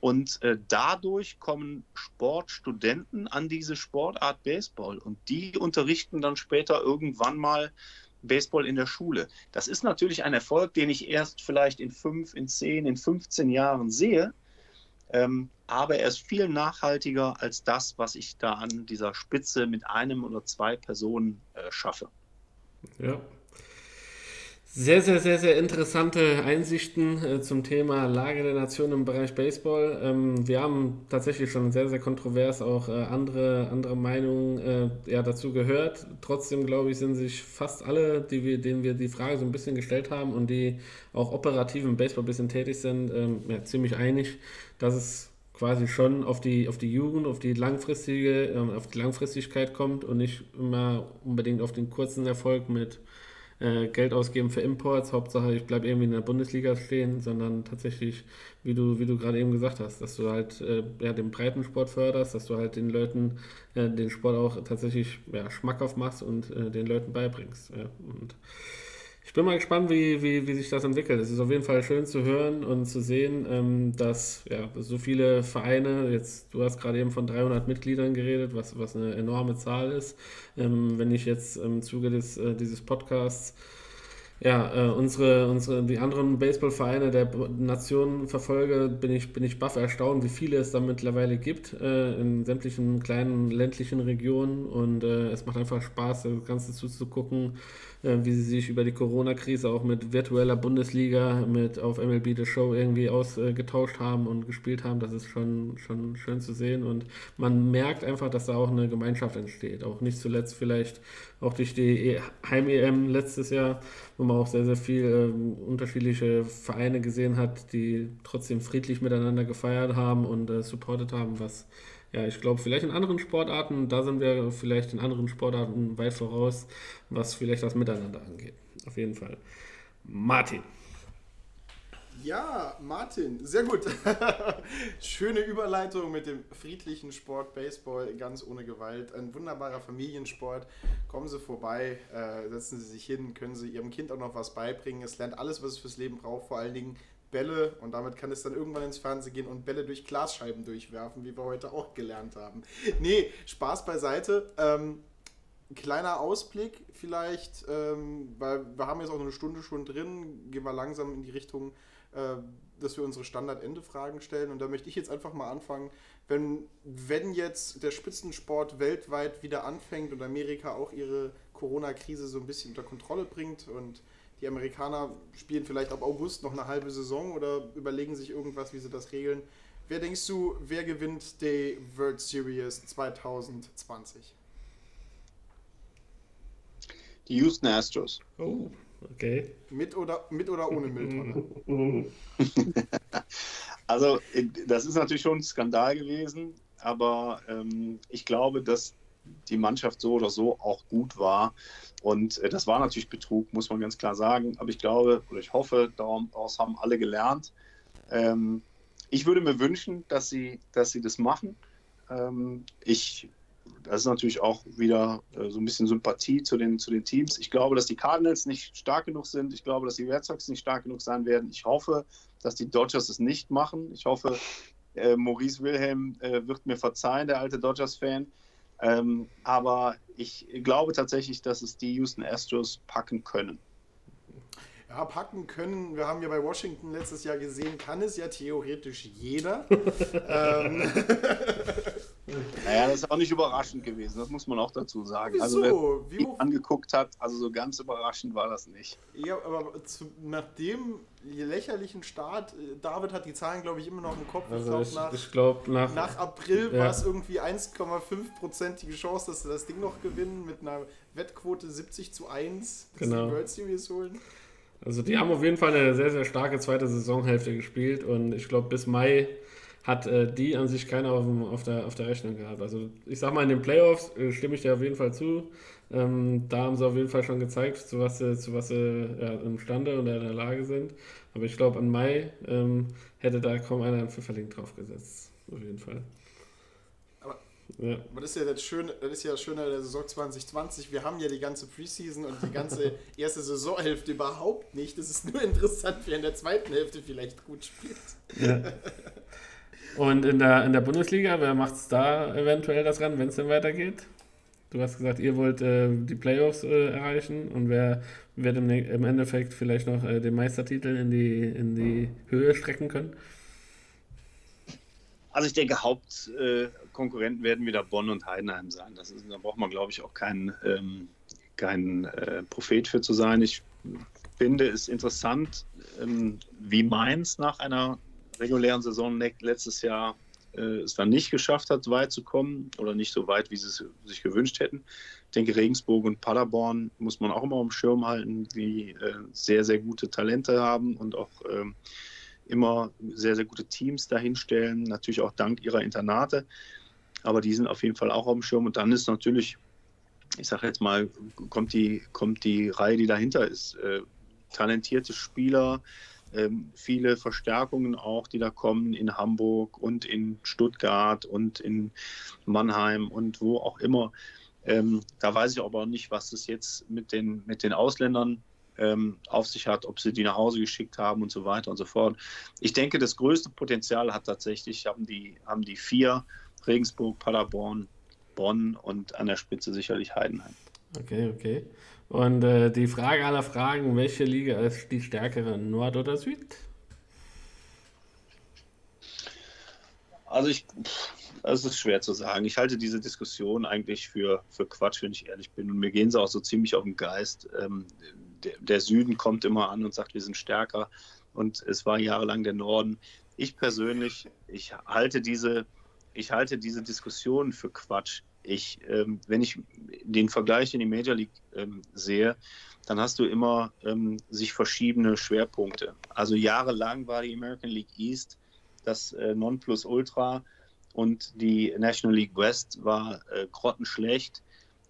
Und äh, dadurch kommen Sportstudenten an diese Sportart Baseball und die unterrichten dann später irgendwann mal Baseball in der Schule. Das ist natürlich ein Erfolg, den ich erst vielleicht in fünf, in zehn, in 15 Jahren sehe. Ähm, aber er ist viel nachhaltiger als das, was ich da an dieser Spitze mit einem oder zwei Personen äh, schaffe. Ja, sehr, sehr, sehr, sehr interessante Einsichten äh, zum Thema Lage der Nation im Bereich Baseball. Ähm, wir haben tatsächlich schon sehr, sehr kontrovers auch äh, andere, andere Meinungen äh, ja, dazu gehört. Trotzdem, glaube ich, sind sich fast alle, die wir, denen wir die Frage so ein bisschen gestellt haben und die auch operativ im Baseball ein bisschen tätig sind, ähm, ja, ziemlich einig, dass es quasi schon auf die, auf die Jugend, auf die langfristige, ähm, auf die Langfristigkeit kommt und nicht immer unbedingt auf den kurzen Erfolg mit äh, Geld ausgeben für Imports, Hauptsache ich bleibe irgendwie in der Bundesliga stehen, sondern tatsächlich, wie du, wie du gerade eben gesagt hast, dass du halt äh, ja, den Breitensport förderst, dass du halt den Leuten äh, den Sport auch tatsächlich ja, schmackhaft machst und äh, den Leuten beibringst. Ja. Und ich bin mal gespannt, wie, wie, wie sich das entwickelt. Es ist auf jeden Fall schön zu hören und zu sehen, ähm, dass ja, so viele Vereine, jetzt, du hast gerade eben von 300 Mitgliedern geredet, was, was eine enorme Zahl ist. Ähm, wenn ich jetzt im Zuge des, äh, dieses Podcasts ja, äh, unsere, unsere, die anderen Baseballvereine der Nation verfolge, bin ich, bin ich baff erstaunt, wie viele es da mittlerweile gibt äh, in sämtlichen kleinen ländlichen Regionen und äh, es macht einfach Spaß, das Ganze zuzugucken wie sie sich über die Corona-Krise auch mit virtueller Bundesliga, mit auf MLB The Show irgendwie ausgetauscht haben und gespielt haben. Das ist schon, schon schön zu sehen und man merkt einfach, dass da auch eine Gemeinschaft entsteht. Auch nicht zuletzt vielleicht auch durch die e- Heim-EM letztes Jahr, wo man auch sehr, sehr viel äh, unterschiedliche Vereine gesehen hat, die trotzdem friedlich miteinander gefeiert haben und äh, supportet haben, was ja, ich glaube, vielleicht in anderen Sportarten, da sind wir vielleicht in anderen Sportarten weit voraus, was vielleicht das Miteinander angeht. Auf jeden Fall. Martin. Ja, Martin, sehr gut. Schöne Überleitung mit dem friedlichen Sport Baseball, ganz ohne Gewalt. Ein wunderbarer Familiensport. Kommen Sie vorbei, äh, setzen Sie sich hin, können Sie Ihrem Kind auch noch was beibringen. Es lernt alles, was es fürs Leben braucht, vor allen Dingen Bälle und damit kann es dann irgendwann ins Fernsehen gehen und Bälle durch Glasscheiben durchwerfen, wie wir heute auch gelernt haben. Nee, Spaß beiseite. Ähm, kleiner Ausblick vielleicht, ähm, weil wir haben jetzt auch eine Stunde schon drin, gehen wir langsam in die Richtung, äh, dass wir unsere Standard-Ende-Fragen stellen. Und da möchte ich jetzt einfach mal anfangen, wenn, wenn jetzt der Spitzensport weltweit wieder anfängt und Amerika auch ihre Corona-Krise so ein bisschen unter Kontrolle bringt und die Amerikaner spielen vielleicht ab August noch eine halbe Saison oder überlegen sich irgendwas, wie sie das regeln. Wer denkst du, wer gewinnt die World Series 2020? Die Houston Astros. Oh, okay. Mit oder, mit oder ohne Mülltonne? also, das ist natürlich schon ein Skandal gewesen, aber ähm, ich glaube, dass die Mannschaft so oder so auch gut war. Und äh, das war natürlich Betrug, muss man ganz klar sagen. Aber ich glaube oder ich hoffe, daraus haben alle gelernt. Ähm, ich würde mir wünschen, dass sie, dass sie das machen. Ähm, ich, das ist natürlich auch wieder äh, so ein bisschen Sympathie zu den, zu den Teams. Ich glaube, dass die Cardinals nicht stark genug sind. Ich glaube, dass die Red Sox nicht stark genug sein werden. Ich hoffe, dass die Dodgers es nicht machen. Ich hoffe, äh, Maurice Wilhelm äh, wird mir verzeihen, der alte Dodgers-Fan. Ähm, aber ich glaube tatsächlich, dass es die Houston Astros packen können ja, packen können. Wir haben ja bei Washington letztes Jahr gesehen, kann es ja theoretisch jeder. ähm. Naja, das ist auch nicht überraschend gewesen, das muss man auch dazu sagen. Also, Wieso? Also, wer Wie angeguckt hat, also so ganz überraschend war das nicht. Ja, aber zu, nach dem lächerlichen Start, äh, David hat die Zahlen, glaube ich, immer noch im Kopf. Also ich glaube, nach, glaub, nach, nach, April ja. war es irgendwie 1,5%ige Chance, dass sie das Ding noch gewinnen mit einer Wettquote 70 zu 1, dass genau. die World Series holen. Also die haben auf jeden Fall eine sehr, sehr starke zweite Saisonhälfte gespielt und ich glaube bis Mai hat äh, die an sich keiner auf, auf, der, auf der Rechnung gehabt. Also ich sag mal, in den Playoffs äh, stimme ich dir auf jeden Fall zu. Ähm, da haben sie auf jeden Fall schon gezeigt, zu was sie, zu was sie ja, imstande und in der Lage sind. Aber ich glaube, im Mai ähm, hätte da kaum einer einen Pfifferling draufgesetzt. Auf jeden Fall. Ja. Aber das ist ja das Schöne, das ist ja das Schöne der Saison 2020. Wir haben ja die ganze Preseason und die ganze erste Saisonhälfte überhaupt nicht. Das ist nur interessant, wer in der zweiten Hälfte vielleicht gut spielt. Ja. Und in der, in der Bundesliga, wer macht es da eventuell das ran, wenn es denn weitergeht? Du hast gesagt, ihr wollt äh, die Playoffs äh, erreichen und wer wird im, im Endeffekt vielleicht noch äh, den Meistertitel in die, in die Höhe strecken können? Also ich denke, Hauptkonkurrenten werden wieder Bonn und Heidenheim sein. Das ist, da braucht man, glaube ich, auch kein, ähm, kein äh, Prophet für zu sein. Ich finde es interessant, ähm, wie Mainz nach einer regulären Saison letztes Jahr äh, es dann nicht geschafft hat, weit zu kommen oder nicht so weit, wie sie es sich gewünscht hätten. Ich denke, Regensburg und Paderborn muss man auch immer am Schirm halten, die äh, sehr, sehr gute Talente haben und auch ähm, immer sehr, sehr gute Teams dahinstellen, natürlich auch dank ihrer Internate. Aber die sind auf jeden Fall auch auf dem Schirm. Und dann ist natürlich, ich sage jetzt mal, kommt die, kommt die Reihe, die dahinter ist. Äh, talentierte Spieler, viele Verstärkungen auch, die da kommen in Hamburg und in Stuttgart und in Mannheim und wo auch immer. Ähm, da weiß ich aber nicht, was es jetzt mit den, mit den Ausländern ähm, auf sich hat, ob sie die nach Hause geschickt haben und so weiter und so fort. Ich denke, das größte Potenzial hat tatsächlich, haben die, haben die vier, Regensburg, Paderborn, Bonn und an der Spitze sicherlich Heidenheim. Okay, okay. Und äh, die Frage aller Fragen, welche Liga ist die stärkere, Nord oder Süd? Also ich, es ist schwer zu sagen. Ich halte diese Diskussion eigentlich für, für Quatsch, wenn ich ehrlich bin. Und mir gehen sie auch so ziemlich auf den Geist. Ähm, der, der Süden kommt immer an und sagt, wir sind stärker. Und es war jahrelang der Norden. Ich persönlich, ich halte diese, ich halte diese Diskussion für Quatsch. Ich, ähm, wenn ich den Vergleich in die Major League ähm, sehe, dann hast du immer ähm, sich verschiedene Schwerpunkte. Also jahrelang war die American League East das äh, Nonplusultra und die National League West war äh, grottenschlecht.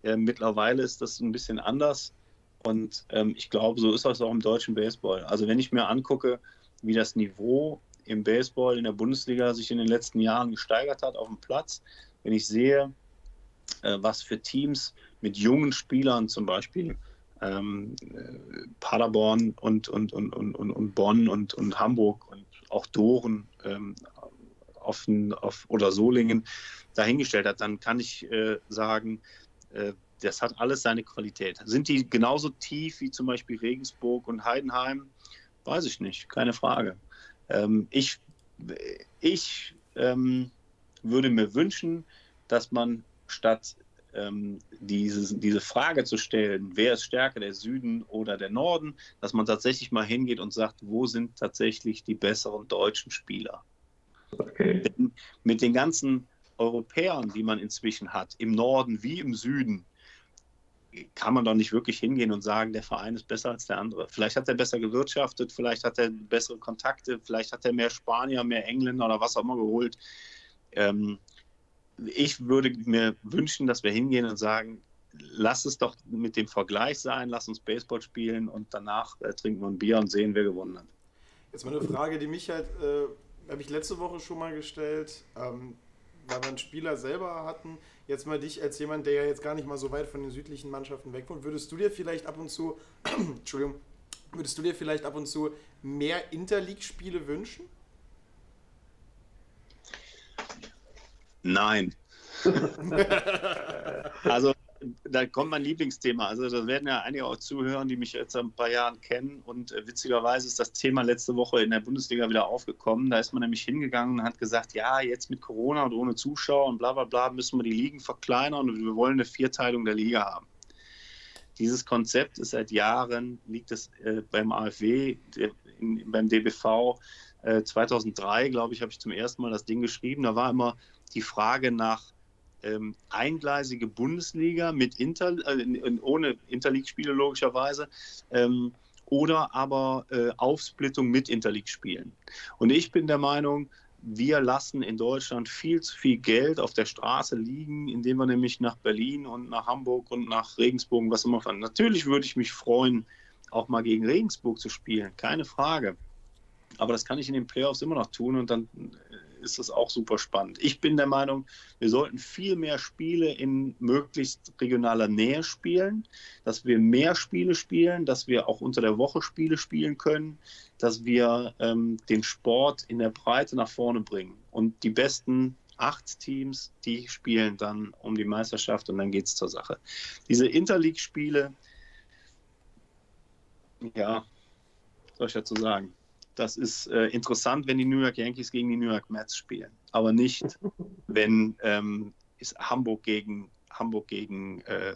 Äh, mittlerweile ist das ein bisschen anders. Und ähm, ich glaube, so ist das auch im deutschen Baseball. Also wenn ich mir angucke, wie das Niveau im Baseball in der Bundesliga sich in den letzten Jahren gesteigert hat auf dem Platz, wenn ich sehe, äh, was für Teams mit jungen Spielern zum Beispiel ähm, äh, Paderborn und, und, und, und, und Bonn und, und Hamburg und auch Doren ähm, auf, auf, oder Solingen dahingestellt hat, dann kann ich äh, sagen, äh, das hat alles seine Qualität. Sind die genauso tief wie zum Beispiel Regensburg und Heidenheim? Weiß ich nicht, keine Frage. Ähm, ich ich ähm, würde mir wünschen, dass man statt ähm, dieses, diese Frage zu stellen, wer ist stärker, der Süden oder der Norden, dass man tatsächlich mal hingeht und sagt, wo sind tatsächlich die besseren deutschen Spieler? Okay. Mit den ganzen Europäern, die man inzwischen hat, im Norden wie im Süden, kann man doch nicht wirklich hingehen und sagen, der Verein ist besser als der andere. Vielleicht hat er besser gewirtschaftet, vielleicht hat er bessere Kontakte, vielleicht hat er mehr Spanier, mehr Engländer oder was auch immer geholt. Ähm, ich würde mir wünschen, dass wir hingehen und sagen, lass es doch mit dem Vergleich sein, lass uns Baseball spielen und danach äh, trinken wir ein Bier und sehen, wer gewonnen hat. Jetzt mal eine Frage, die mich halt, äh, habe ich letzte Woche schon mal gestellt, ähm, weil wir einen Spieler selber hatten, jetzt mal dich als jemand, der ja jetzt gar nicht mal so weit von den südlichen Mannschaften weg wohnt, würdest du dir vielleicht ab und zu, Entschuldigung, würdest du dir vielleicht ab und zu mehr Interleague-Spiele wünschen? Nein. also da kommt mein Lieblingsthema. Also da werden ja einige auch zuhören, die mich jetzt seit ein paar Jahren kennen. Und äh, witzigerweise ist das Thema letzte Woche in der Bundesliga wieder aufgekommen. Da ist man nämlich hingegangen und hat gesagt, ja, jetzt mit Corona und ohne Zuschauer und bla bla bla müssen wir die Ligen verkleinern und wir wollen eine Vierteilung der Liga haben. Dieses Konzept ist seit Jahren, liegt es äh, beim AfW, in, beim DBV. Äh, 2003, glaube ich, habe ich zum ersten Mal das Ding geschrieben. Da war immer die Frage nach ähm, eingleisige Bundesliga mit Inter, äh, ohne Interleague-Spiele logischerweise. Ähm, oder aber äh, Aufsplittung mit Interleague-Spielen. Und ich bin der Meinung, wir lassen in Deutschland viel zu viel Geld auf der Straße liegen, indem wir nämlich nach Berlin und nach Hamburg und nach Regensburg, was immer fahren. Natürlich würde ich mich freuen, auch mal gegen Regensburg zu spielen, keine Frage. Aber das kann ich in den Playoffs immer noch tun und dann ist das auch super spannend. Ich bin der Meinung, wir sollten viel mehr Spiele in möglichst regionaler Nähe spielen, dass wir mehr Spiele spielen, dass wir auch unter der Woche Spiele spielen können, dass wir ähm, den Sport in der Breite nach vorne bringen. Und die besten acht Teams, die spielen dann um die Meisterschaft und dann geht es zur Sache. Diese Interleague-Spiele, ja, soll ich dazu sagen? Das ist äh, interessant, wenn die New York Yankees gegen die New York Mets spielen, aber nicht, wenn ähm, Hamburg gegen Hamburg gegen äh,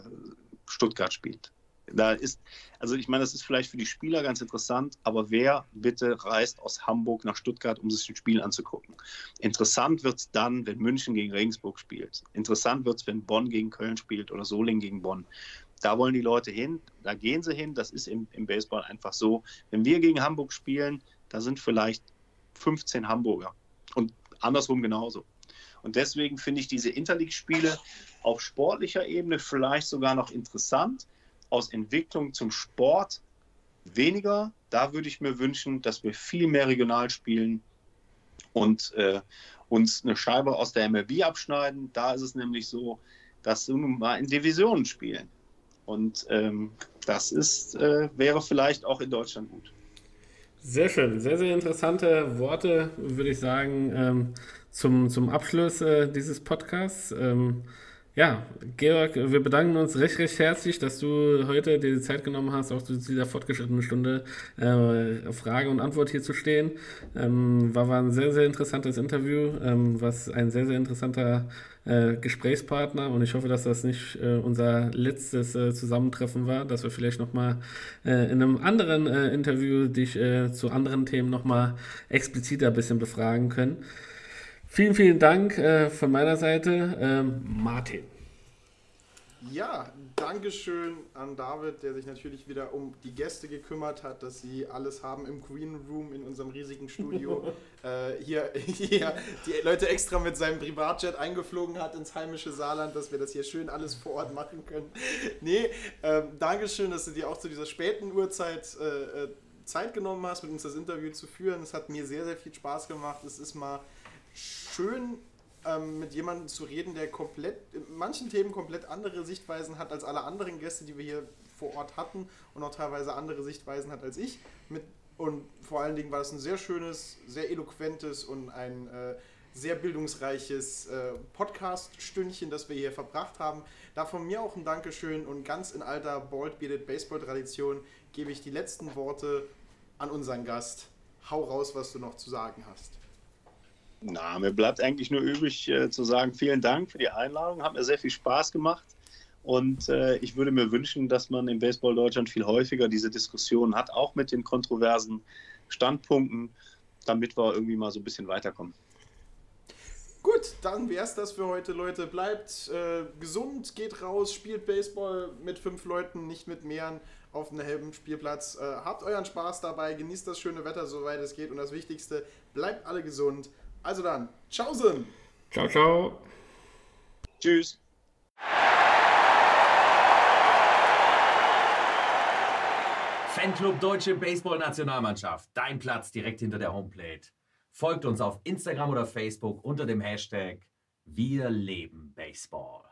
Stuttgart spielt. Da ist, also ich meine, das ist vielleicht für die Spieler ganz interessant, aber wer bitte reist aus Hamburg nach Stuttgart, um sich ein Spiel anzugucken? Interessant wird es dann, wenn München gegen Regensburg spielt. Interessant wird es, wenn Bonn gegen Köln spielt oder Solingen gegen Bonn. Da wollen die Leute hin, da gehen sie hin. Das ist im, im Baseball einfach so. Wenn wir gegen Hamburg spielen, da sind vielleicht 15 Hamburger und andersrum genauso. Und deswegen finde ich diese Interleague-Spiele auf sportlicher Ebene vielleicht sogar noch interessant. Aus Entwicklung zum Sport weniger. Da würde ich mir wünschen, dass wir viel mehr regional spielen und äh, uns eine Scheibe aus der MLB abschneiden. Da ist es nämlich so, dass wir nun mal in Divisionen spielen. Und ähm, das ist, äh, wäre vielleicht auch in Deutschland gut. Sehr schön, sehr, sehr interessante Worte, würde ich sagen, ähm, zum, zum Abschluss äh, dieses Podcasts. Ähm, ja, Georg, wir bedanken uns recht, recht herzlich, dass du heute dir die Zeit genommen hast, auch zu dieser fortgeschrittenen Stunde äh, Frage und Antwort hier zu stehen. Ähm, war, war ein sehr, sehr interessantes Interview, ähm, was ein sehr, sehr interessanter äh, Gesprächspartner und ich hoffe, dass das nicht äh, unser letztes äh, Zusammentreffen war, dass wir vielleicht nochmal äh, in einem anderen äh, Interview dich äh, zu anderen Themen nochmal expliziter ein bisschen befragen können. Vielen, vielen Dank äh, von meiner Seite, ähm, Martin. Ja, Dankeschön an David, der sich natürlich wieder um die Gäste gekümmert hat, dass sie alles haben im Green Room in unserem riesigen Studio. äh, hier, hier die Leute extra mit seinem Privatjet eingeflogen hat ins heimische Saarland, dass wir das hier schön alles vor Ort machen können. nee, ähm, Dankeschön, dass du dir auch zu dieser späten Uhrzeit äh, äh, Zeit genommen hast, mit uns das Interview zu führen. Es hat mir sehr, sehr viel Spaß gemacht. Es ist mal schön, ähm, mit jemandem zu reden, der komplett, in manchen Themen komplett andere Sichtweisen hat als alle anderen Gäste, die wir hier vor Ort hatten und auch teilweise andere Sichtweisen hat als ich. Mit, und vor allen Dingen war es ein sehr schönes, sehr eloquentes und ein äh, sehr bildungsreiches äh, Podcast-Stündchen, das wir hier verbracht haben. Da von mir auch ein Dankeschön und ganz in alter Bald-Bearded Baseball-Tradition gebe ich die letzten Worte an unseren Gast. Hau raus, was du noch zu sagen hast. Na, mir bleibt eigentlich nur übrig äh, zu sagen, vielen Dank für die Einladung. Hat mir sehr viel Spaß gemacht. Und äh, ich würde mir wünschen, dass man im Baseball Deutschland viel häufiger diese Diskussion hat, auch mit den kontroversen Standpunkten, damit wir irgendwie mal so ein bisschen weiterkommen. Gut, dann wäre es das für heute, Leute. Bleibt äh, gesund, geht raus, spielt Baseball mit fünf Leuten, nicht mit mehreren auf einem halben Spielplatz. Äh, habt euren Spaß dabei, genießt das schöne Wetter, soweit es geht. Und das Wichtigste, bleibt alle gesund. Also dann, tschaußen! Ciao, ciao! Tschüss! Fanclub Deutsche Baseball-Nationalmannschaft. Dein Platz direkt hinter der Homeplate. Folgt uns auf Instagram oder Facebook unter dem Hashtag Wir leben Baseball.